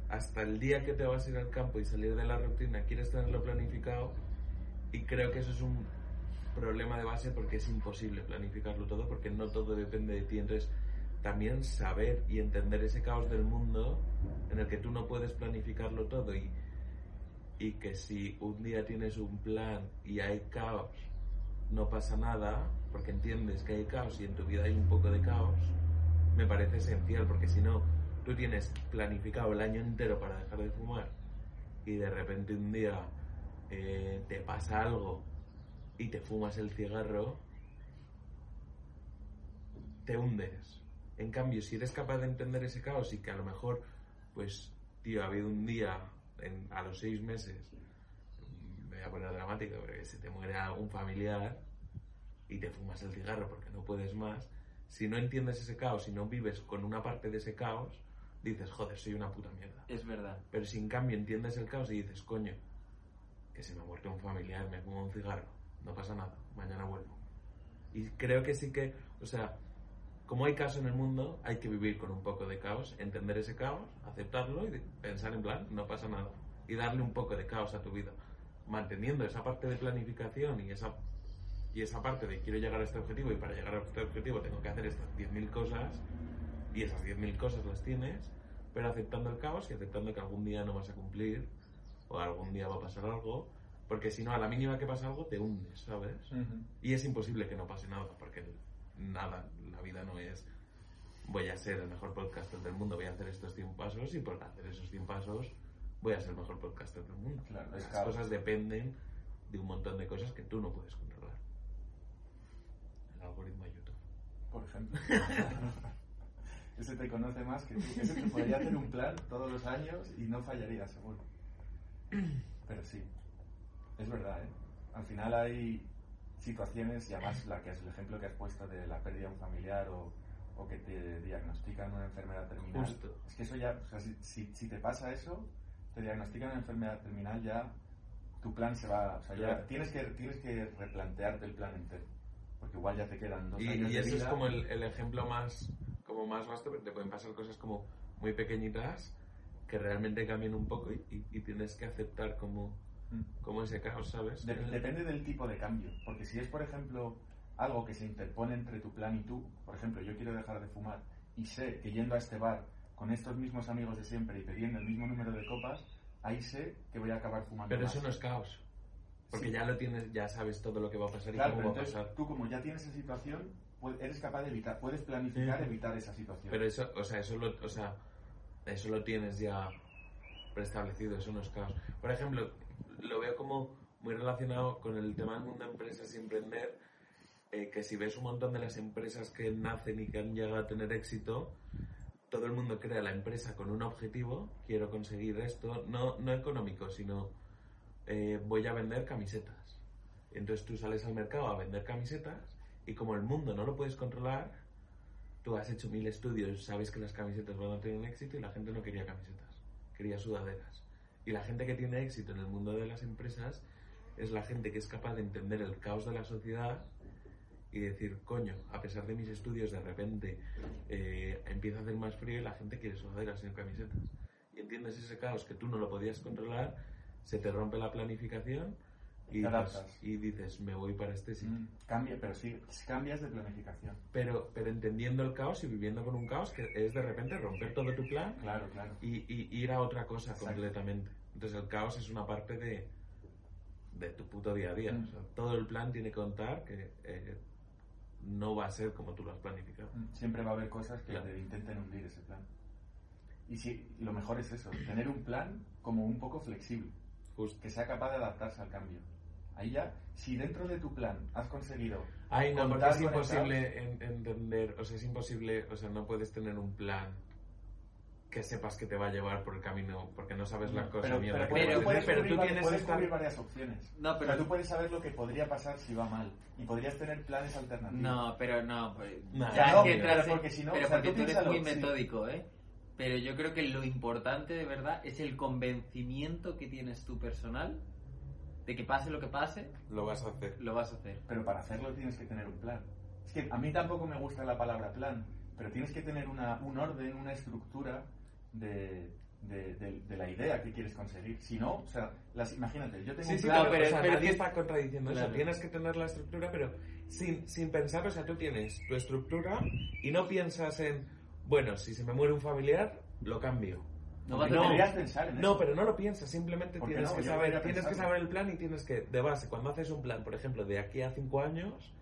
hasta el día que te vas a ir al campo y salir de la rutina, quieres tenerlo planificado y creo que eso es un problema de base porque es imposible planificarlo todo porque no todo depende de ti. Entonces, también saber y entender ese caos del mundo en el que tú no puedes planificarlo todo y, y que si un día tienes un plan y hay caos, no pasa nada, porque entiendes que hay caos y en tu vida hay un poco de caos, me parece esencial, porque si no, tú tienes planificado el año entero para dejar de fumar y de repente un día eh, te pasa algo y te fumas el cigarro, te hundes. En cambio, si eres capaz de entender ese caos y que a lo mejor, pues, tío, ha habido un día en- a los seis meses, me voy a poner dramático, porque se te muere un familiar y te fumas el cigarro porque no puedes más, si no entiendes ese caos y no vives con una parte de ese caos, dices, joder, soy una puta mierda. Es verdad. Pero si en cambio entiendes el caos y dices, coño, que se me ha muerto un familiar, me fumo un cigarro, no pasa nada, mañana vuelvo. Y creo que sí que, o sea, como hay caos en el mundo, hay que vivir con un poco de caos, entender ese caos, aceptarlo y pensar en plan, no pasa nada. Y darle un poco de caos a tu vida, manteniendo esa parte de planificación y esa, y esa parte de quiero llegar a este objetivo y para llegar a este objetivo tengo que hacer estas 10.000 cosas y esas 10.000 cosas las tienes, pero aceptando el caos y aceptando que algún día no vas a cumplir o algún día va a pasar algo, porque si no, a la mínima que pasa algo te hundes, ¿sabes? Y es imposible que no pase nada, porque nada, la vida no es voy a ser el mejor podcaster del mundo, voy a hacer estos 100 pasos y por hacer esos 100 pasos voy a ser el mejor podcaster del mundo. Claro, Las cosas dependen de un montón de cosas que tú no puedes controlar. El algoritmo de YouTube. Por ejemplo. Ese te conoce más que tú. Ese te podría hacer un plan todos los años y no fallaría, seguro. Pero sí, es verdad, ¿eh? Al final hay situaciones, y además la que es el ejemplo que has puesto de la pérdida de un familiar o, o que te diagnostican una enfermedad terminal. Justo. Es que eso ya, o sea, si, si, si te pasa eso, te diagnostican una enfermedad terminal, ya tu plan se va, o sea, ya tienes que, tienes que replantearte el plan entero. Porque igual ya te quedan dos Y, años y de ese es vida. como el, el ejemplo más, como más vasto, pero te pueden pasar cosas como muy pequeñitas que realmente cambian un poco y, y- y tienes que aceptar como. Como ese caos, ¿sabes? Dep- depende del tipo de cambio, porque si es, por ejemplo, algo que se interpone entre tu plan y tú, por ejemplo, yo quiero dejar de fumar y sé que yendo a este bar con estos mismos amigos de siempre y pidiendo el mismo número de copas, ahí sé que voy a acabar fumando Pero más. eso no es caos. Porque Sí. ya lo tienes, ya sabes todo lo que va a pasar y Claro, pero cómo va a pasar. tú como ya tienes esa situación, eres capaz de evitar, puedes planificar evitar esa situación. Pero eso, o sea, eso lo, o sea, eso lo tienes ya preestablecido, eso no es caos. Por ejemplo, lo veo como muy relacionado con el tema del mundo de empresas y emprender, eh, que si ves un montón de las empresas que nacen y que han llegado a tener éxito, todo el mundo crea la empresa con un objetivo, quiero conseguir esto, no, no económico, sino eh, voy a vender camisetas. Entonces tú sales al mercado a vender camisetas y como el mundo no lo puedes controlar, tú has hecho mil estudios, sabes que las camisetas van a tener éxito y la gente no quería camisetas, quería sudaderas. Y la gente que tiene éxito en el mundo de las empresas es la gente que es capaz de entender el caos de la sociedad y decir, coño, a pesar de mis estudios, de repente eh, empieza a hacer más frío y la gente quiere sudaderas no camisetas. Y entiendes ese caos que tú no lo podías controlar, se te rompe la planificación y, Te dices, adaptas. y dices, me voy para este sitio. Mm, Cambia, pero sí, cambias de planificación. Pero, pero entendiendo el caos y viviendo con un caos que es de repente romper todo tu plan Claro, claro. y, y ir a otra cosa Exacto. completamente. Entonces el caos es una parte de, de tu puto día a día. Mm. O sea, todo el plan tiene que contar que eh, no va a ser como tú lo has planificado. Mm, Siempre va a haber cosas que Claro. te intenten hundir ese plan. Y si, lo mejor es eso, tener un plan como un poco flexible, Justo. que sea capaz de adaptarse al cambio. Ahí ya, si dentro de tu plan has conseguido Ay, no, porque es imposible en- entender, o sea, es imposible, o sea, no puedes tener un plan que sepas que te va a llevar por el camino, porque no sabes la cosa pero, ni pero, pero- puedes pero tú tienes puedes esta- cubrir varias opciones. No, O pero sea, tú puedes saber lo que podría pasar si va mal. Y podrías tener planes alternativos. No, pero no. Pues, No, ya no, es que pero en- porque si no, pero o sea, porque tú tú eres muy sí. metódico, ¿eh? Pero yo creo que lo importante de verdad es el convencimiento que tienes tú personal de que pase lo que pase, Lo vas a hacer. lo vas a hacer. Pero para hacerlo tienes que tener un plan. Es que a mí tampoco me gusta la palabra plan, pero tienes que tener una, un orden, una estructura de, de, de- de la idea que quieres conseguir. Si no, o sea, las, imagínate, yo tengo Sí, un sí, plan, pero, pero- o sea, pero nadie que- está contradiciendo Claro. eso. Tienes que tener la estructura, pero sin, sin pensar, o sea, tú tienes tu estructura y no piensas en, bueno, si se me muere un familiar, lo cambio. No no. deberías pensar en No, eso. pero no lo piensas, simplemente ¿Por qué tienes no? que saber, tienes que saber el plan y tienes que, de base, cuando haces un plan, por ejemplo, de aquí a cinco años,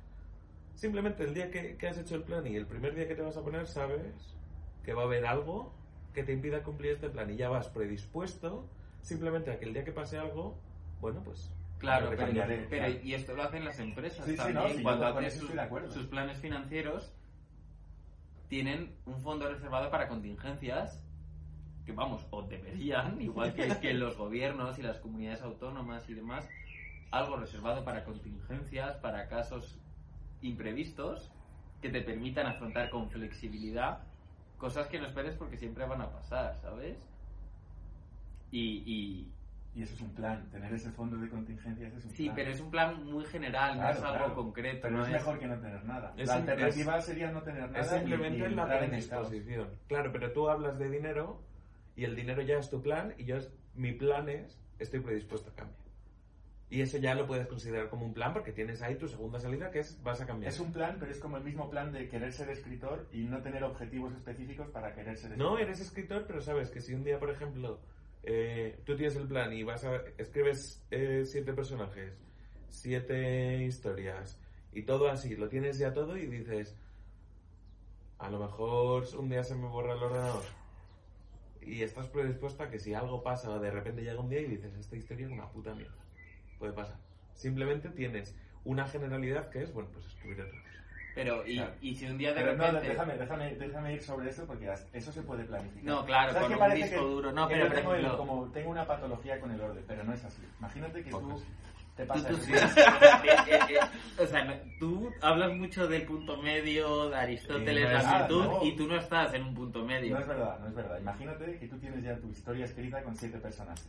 simplemente el día que, que has hecho el plan y el primer día que te vas a poner, sabes que va a haber algo que te impida cumplir este plan y ya vas predispuesto, simplemente a que el día que pase algo, bueno, pues... Claro, pero, pero- claro. y esto lo hacen las empresas Sí, sí, también. no, sí, yo cuando hacen sus, sus planes financieros, tienen un fondo reservado para contingencias que, vamos, o deberían, igual que, que los gobiernos y las comunidades autónomas y demás, algo reservado para contingencias, para casos imprevistos que te permitan afrontar con flexibilidad cosas que no esperes porque siempre van a pasar, ¿sabes? Y, y, Y eso es un plan, tener ese fondo de contingencias es un Sí, plan. pero es un plan muy general, no Claro, es algo claro. concreto. Pero no es mejor que no tener nada. Es la alternativa sería no tener nada Es y- simplemente y la el caos. predisposición. Claro, pero tú hablas de dinero y el dinero ya es tu plan y yo es, mi plan es estoy predispuesto a cambiar. Y eso ya lo puedes considerar como un plan porque tienes ahí tu segunda salida que es vas a cambiar. Es un plan, pero es como el mismo plan de querer ser escritor y no tener objetivos específicos para querer ser escritor. No, eres escritor, pero sabes que si un día, por ejemplo, eh, tú tienes el plan y vas a escribes eh, siete personajes, siete historias y todo así, lo tienes ya todo y dices, a lo mejor un día se me borra el ordenador y estás predispuesto a que si algo pasa de repente llega un día y dices, esta historia es una puta mierda, puede pasar. Simplemente tienes una generalidad que es, bueno, pues escribir otra cosa. Pero, y, Claro. y si un día de Pero no, repente... déjame, déjame, déjame ir sobre eso porque eso se puede planificar. No, claro, ¿Sabes con un disco que- duro. No, que pero yo tengo, el- como tengo una patología con el orden, pero no es así. Imagínate que tú te Tú, pasas... tú eh, o sea, tú hablas mucho del punto medio, de Aristóteles, la virtud, no. y tú no estás en un punto medio. No es verdad, no es verdad. Imagínate que tú tienes ya tu historia escrita con siete personajes.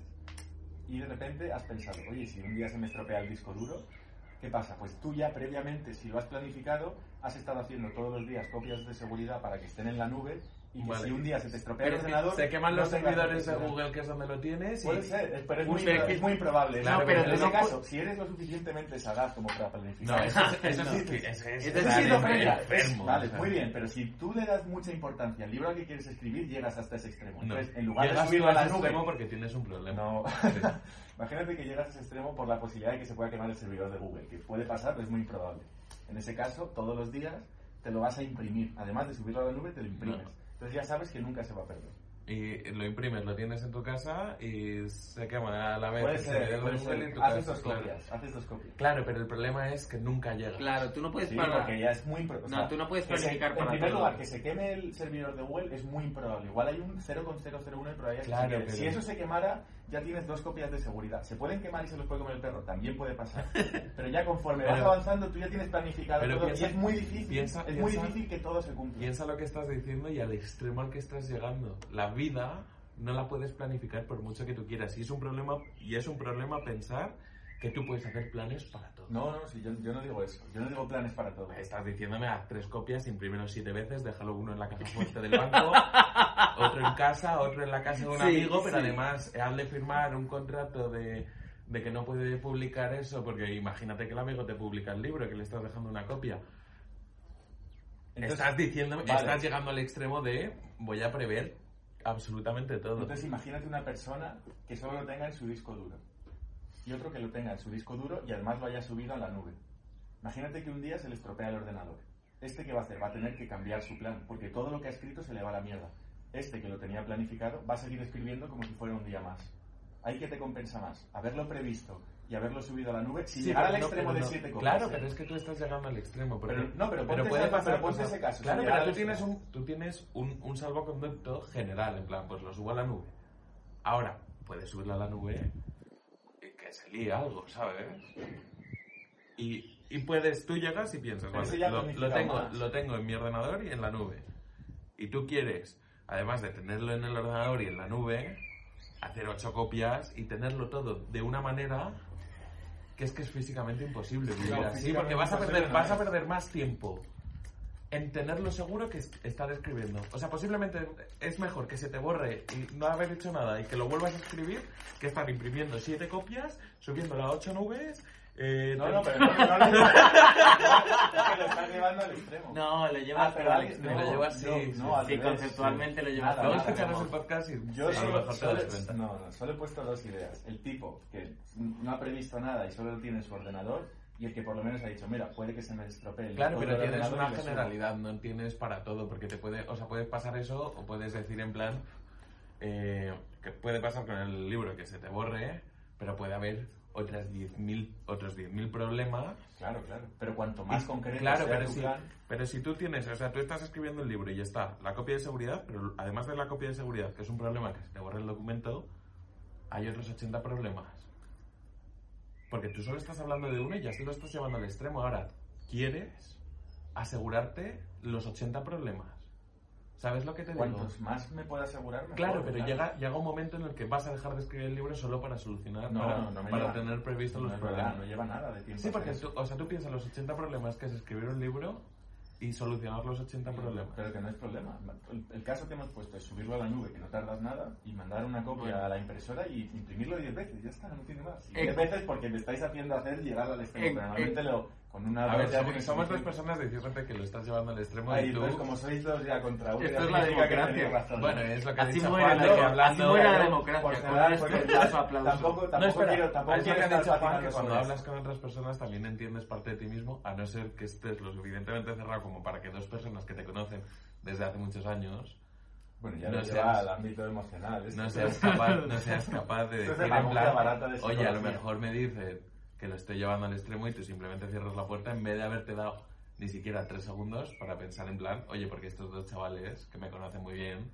Y de repente has pensado, oye, si un día se me estropea el disco duro, ¿qué pasa? Pues tú ya previamente, si lo has planificado, has estado haciendo todos los días copias de seguridad para que estén en la nube y que Vale. si un día se te estropea Pero el ordenador... se queman no los tengas servidores de. Google, que es donde lo tienes. y- Puede ser, es- pero es Uy, muy, es muy improbable. Claro, ¿no? pero en ese no caso, si eres lo suficientemente sagaz como para planificar... No, eso, eso No. sí eso es, Eso sí lo enfermo, Vale, o sea. muy bien, pero si tú le das mucha importancia al libro que quieres escribir, llegas hasta ese extremo. No. Entonces, en lugar de subirlo a la nube... porque tienes un problema. No. Imagínate que llegas a ese extremo por la posibilidad de que se pueda quemar el servidor de Google, que puede pasar, pero es muy improbable. En ese caso, todos los días te lo vas a imprimir. Además de subirlo a la nube, te lo imprimes. Entonces ya sabes que nunca se va a perder. Y lo imprimes, lo tienes en tu casa y se quema a la vez. Puede ser, puede ser. en tu Haces casa, dos claro. copias, haces dos copias. Claro, pero el problema es que nunca llega. Claro, tú no puedes Sí, parar. porque ya es muy impro- o No, sea, tú no puedes planificar En para primer todo. lugar, que se queme el servidor de Google es muy improbable. Igual hay un 0,001 de probabilidad Claro, que se queme. pero- Si eso se quemara, ya tienes dos copias de seguridad. Se pueden quemar y se los puede comer el perro, también puede pasar. Pero ya conforme vas Pero- avanzando, tú ya tienes planificado pero todo. piensa- y es muy difícil, piensa- es muy piensa- difícil que todo se cumpla. Piensa lo que estás diciendo y al extremo al que estás llegando. La vida no la puedes planificar por mucho que tú quieras. Y es un problema, y es un problema pensar que tú puedes hacer planes para todo. No, no, sí, yo, yo no digo eso. Yo no digo planes para todo. Estás diciéndome haz tres copias, imprímelo siete veces, déjalo uno en la caja fuerte del banco, otro en casa, otro en la casa de un Sí, amigo, pero sí. además hazle firmar un contrato de, de que no puede publicar eso, porque imagínate que el amigo te publica el libro, que le estás dejando una copia. Entonces- estás diciéndome, vale. estás llegando al extremo de voy a prever absolutamente todo. Entonces imagínate una persona que solo lo tenga en su disco duro y otro que lo tenga en su disco duro y además lo haya subido a la nube. Imagínate que un día se le estropea el ordenador. ¿Este qué va a hacer? Va a tener que cambiar su plan porque todo lo que ha escrito se le va a la mierda. este que lo tenía planificado va a seguir escribiendo como si fuera un día más. ¿Hay que te compensa más? Haberlo previsto y haberlo subido a la nube sin Sí, llegar pero al no, extremo pero de no. siete copias. Claro, pero es que tú estás llegando al extremo. porque- Pero- no, pero ese- pasar, pero ponte ese caso, Claro, pero tú tienes, un, tú tienes un, un salvoconducto general, en plan, pues lo subo a la nube. Ahora, puedes subirlo a la nube líe algo, ¿sabes? Y, y puedes, tú llegas y piensas, vale, lo, tengo, más. lo tengo en mi ordenador y en la nube. Y tú quieres, además de tenerlo en el ordenador y en la nube, hacer ocho copias y tenerlo todo de una manera que es que es físicamente imposible vivir así, porque vas a perder, vas a perder más tiempo en tenerlo seguro que es- estar escribiendo. O sea, posiblemente es mejor que se te borre y no haber hecho nada y que lo vuelvas a escribir que estar imprimiendo siete copias, subiéndolo a ocho nubes. eh, No, no, pero no, no, no, lo estás llevando al extremo. No, lo llevas Ah, pero al extremo. no, lo llevas no, sí. Sí, conceptualmente sí. lo llevas nada, escucharás no. el podcast y Yo a lo solo, solo- no, no, solo he puesto dos ideas. El tipo que no ha previsto nada y solo lo tiene en su ordenador y el que por lo menos ha dicho, mira, puede que se me estropee el Claro, pero tienes una generalidad, no tienes para todo, porque te puede, o sea, puedes pasar eso o puedes decir en plan eh, que puede pasar con el libro que se te borre, pero puede haber otras 10.000 otros 10.000 problemas. Claro, claro. Pero cuanto más concreto claro, sea pero tu si, plan, pero si tú tienes, o sea, tú estás escribiendo el libro y está, la copia de seguridad, pero además de la copia de seguridad, que es un problema que se te borra el documento, hay otros 80 problemas. Porque tú solo estás hablando de uno y ya se lo estás llevando al extremo. Ahora, quieres asegurarte los 80 problemas. ¿Sabes lo que te digo? cuantos más me pueda asegurar, mejor, Claro, pero llega, llega un momento en el que vas a dejar de escribir el libro solo para solucionar, No, para, no, no me para lleva. tener previsto No los es verdad, problemas. no lleva nada de tiempo. Sí, porque tú, o sea, tú piensas los 80 problemas que es escribir un libro y solucionar los 80 problemas. Pero que no es problema. El, el caso que hemos puesto es subirlo a la nube, que no tardas nada, y mandar una copia a la impresora y imprimirlo 10 veces. Ya está, no tiene más. Y Eh, 10 veces porque me estáis haciendo hacer llegar al extremo. normalmente lo, con una A ver, ya somos, tienes somos dos personas diciéndote que lo estás llevando al extremo Ay, y tú... entonces, como sois dos ya contra uno, Esto es la democracia. razón. Bueno, es lo que ha Así dicho muere así muere la Por democracia. cerrar, Con esto, porque aplauso, aplauso. Tampoco, tampoco No, espera, quiero, tampoco es lo quiero que ha estar dicho que cuando hablas con otras personas también entiendes parte de ti mismo, a no ser que estés lo suficientemente cerrado como para que dos personas que te conocen desde hace muchos años Bueno, ya no lo seas- al ámbito emocional. esto. no seas capaz, no seas capaz de decir en plan, barata de oye, a lo psicología". mejor me dices que lo estoy llevando al extremo y tú simplemente cierras la puerta en vez de haberte dado ni siquiera tres segundos para pensar en plan, oye, porque estos dos chavales que me conocen muy bien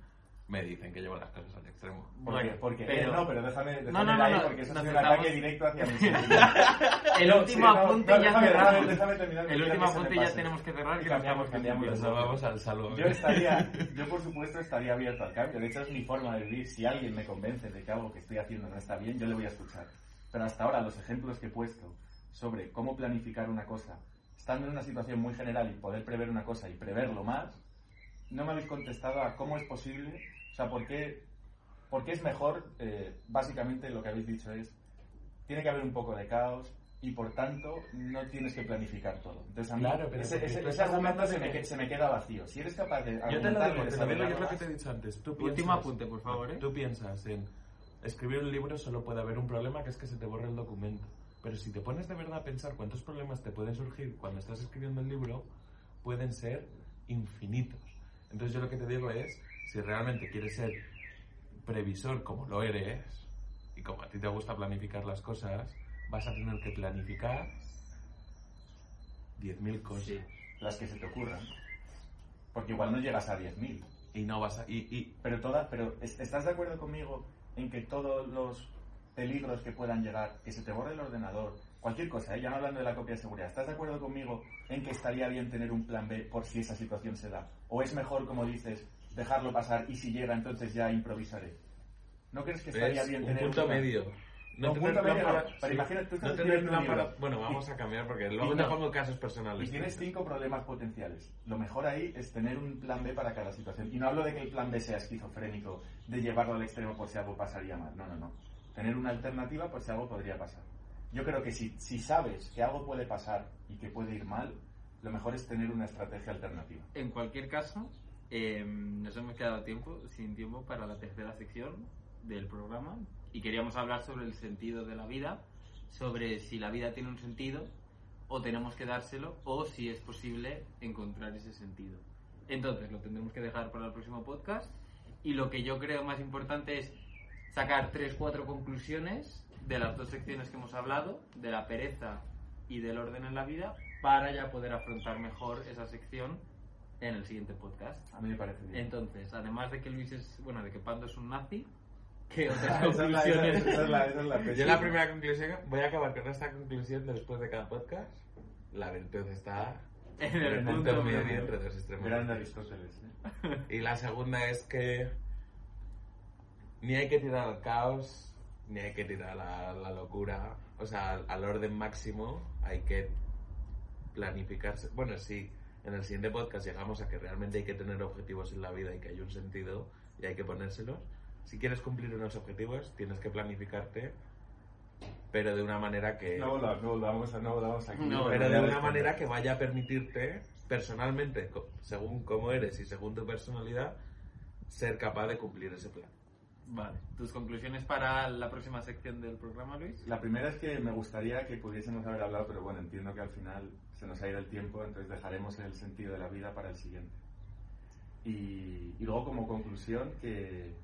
me dicen que llevo las cosas al extremo. Porque, Bueno, porque pero- eh, no, pero déjame, déjame No, no, no, ahí, no, porque eso es un estamos- ataque directo hacia mí. El último apunte no, ya cerramos. El último apunte ya tenemos que cerrar, Y que cambiamos, cambiamos. Nos vamos al salvo. Yo estaría, yo por supuesto estaría abierto al cambio. De hecho es mi forma de vivir. Si alguien me convence de que algo que estoy haciendo no está bien, yo le voy a escuchar. Pero hasta ahora los ejemplos que he puesto sobre cómo planificar una cosa, estando en una situación muy general y poder prever una cosa y preverlo más, no me habéis contestado a cómo es posible, o sea, por qué, por qué es mejor, eh, básicamente lo que habéis dicho es, tiene que haber un poco de caos y por tanto no tienes que planificar todo. Entonces a mí Claro, pero ese, ese- ese argumento se me, que- se me queda vacío. Si eres capaz de Yo te lo digo, te lo digo, lo que te he dicho antes. Tú Último piensas- apunte, por favor, ¿eh? Tú piensas en escribir un libro solo puede haber un problema que es que se te borre el documento. Pero si te pones de verdad a pensar cuántos problemas te pueden surgir cuando estás escribiendo el libro, pueden ser infinitos. Entonces yo lo que te digo es, si realmente quieres ser previsor como lo eres, y como a ti te gusta planificar las cosas, vas a tener que planificar 10.000 cosas. Sí. las que se te ocurran. Porque igual no llegas a 10.000. Y no vas a... Y, y- Pero, toda, pero ¿es- ¿estás de acuerdo conmigo en que todos los peligros que puedan llegar, que se te borre el ordenador, cualquier cosa, ¿eh? ya no hablando de la copia de seguridad, ¿estás de acuerdo conmigo en que estaría bien tener un plan B por si esa situación se da? ¿O es mejor, como dices, dejarlo pasar y si llega entonces ya improvisaré? ¿No crees que estaría es bien un tener punto plan? medio. No, tener punto plan no. para- Pero sí. imagínate, tú no tener plan para... Bueno, Y- vamos a cambiar porque luego te no. pongo casos personales. Y tienes cinco problemas potenciales. Lo mejor ahí es tener un plan B para cada situación. Y no hablo de que el plan B sea esquizofrénico, de llevarlo al extremo por si algo pasaría mal. No, no, no. Tener una alternativa por si algo podría pasar. Yo creo que si, si sabes que algo puede pasar y que puede ir mal, lo mejor es tener una estrategia alternativa. En cualquier caso, eh, nos hemos quedado tiempo, sin tiempo para la tercera sección del programa y queríamos hablar sobre el sentido de la vida, sobre si la vida tiene un sentido o tenemos que dárselo o si es posible encontrar ese sentido. Entonces lo tendremos que dejar para el próximo podcast y lo que yo creo más importante es sacar tres, cuatro conclusiones de las dos secciones que hemos hablado, de la pereza y del orden en la vida, para ya poder afrontar mejor esa sección en el siguiente podcast. A mí me parece bien. Entonces, además de que Luis es, bueno, de que Pando es un nazi, ¿qué otras Esa es la- conclusiones? esa es la- esa es la Yo la primera conclusión, voy a acabar con esta conclusión después de cada podcast. La virtud está En en el punto punto medio. entre dos extremos. Grande Aristóteles. ¿eh? Y la segunda es que ni hay que tirar al caos, ni hay que tirar a la locura, o sea, al, al orden máximo, hay que planificarse. Bueno, sí, en el siguiente podcast llegamos a que realmente hay que tener objetivos en la vida y que hay un sentido y hay que ponérselos. Si quieres cumplir unos objetivos, tienes que planificarte, pero de una manera que... No volvamos, no volvamos, no volvamos aquí. No, pero de una manera que vaya a permitirte, personalmente, según cómo eres y según tu personalidad, ser capaz de cumplir ese plan. Vale, ¿tus conclusiones para la próxima sección del programa, Luis? La primera es que me gustaría que pudiésemos haber hablado, pero bueno, entiendo que al final se nos ha ido el tiempo, entonces dejaremos el sentido de la vida para el siguiente. Y, y luego como conclusión que,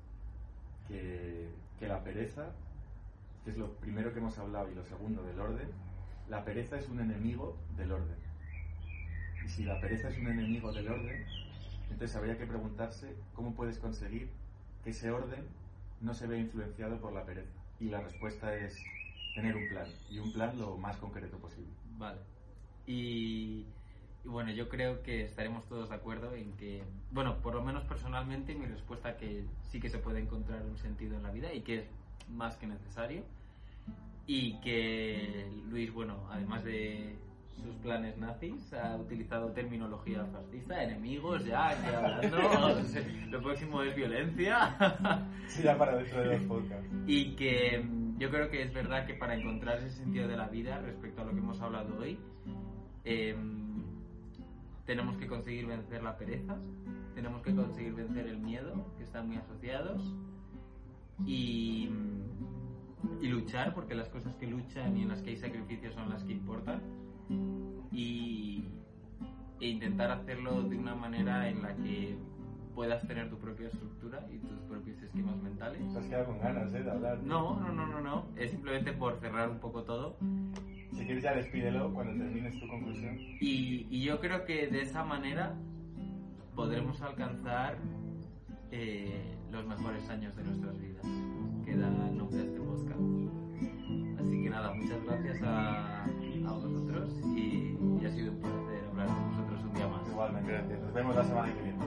que, que la pereza, que es lo primero que hemos hablado y lo segundo del orden, la pereza es un enemigo del orden. Y si la pereza es un enemigo del orden, entonces habría que preguntarse cómo puedes conseguir que ese orden no se vea influenciado por la pereza. Y la respuesta es tener un plan, y un plan lo más concreto posible. Vale. Y, y bueno, yo creo que estaremos todos de acuerdo en que, bueno, por lo menos personalmente mi respuesta que sí que se puede encontrar un sentido en la vida y que es más que necesario. Y que Luis, bueno, además de sus planes nazis, ha utilizado terminología fascista, enemigos ya, aquí hablando, lo próximo es violencia. Sí, ya para dentro de los podcasts. Y que mm, yo creo que es verdad que para encontrar ese sentido de la vida respecto a lo que hemos hablado hoy, em, tenemos que conseguir vencer la pereza, tenemos que conseguir vencer el miedo, que están muy asociados, y, mm, y luchar, porque las cosas que luchan y en las que hay sacrificios son las que importan, y, e intentar hacerlo de una manera en la que puedas tener tu propia estructura y tus propios esquemas mentales. Te has quedado con ganas, ¿eh? De hablar. No, no, no, no, no. Es simplemente por cerrar un poco todo. Quieres ya despídelo cuando termines tu conclusión. Y, y yo creo que de esa manera podremos alcanzar eh, los mejores años de nuestras vidas, que da el nombre de este podcast. Así que nada, muchas gracias a, a vosotros y, y ha sido un placer hablar con vosotros un día más. Igualmente, gracias. Nos vemos la semana que viene.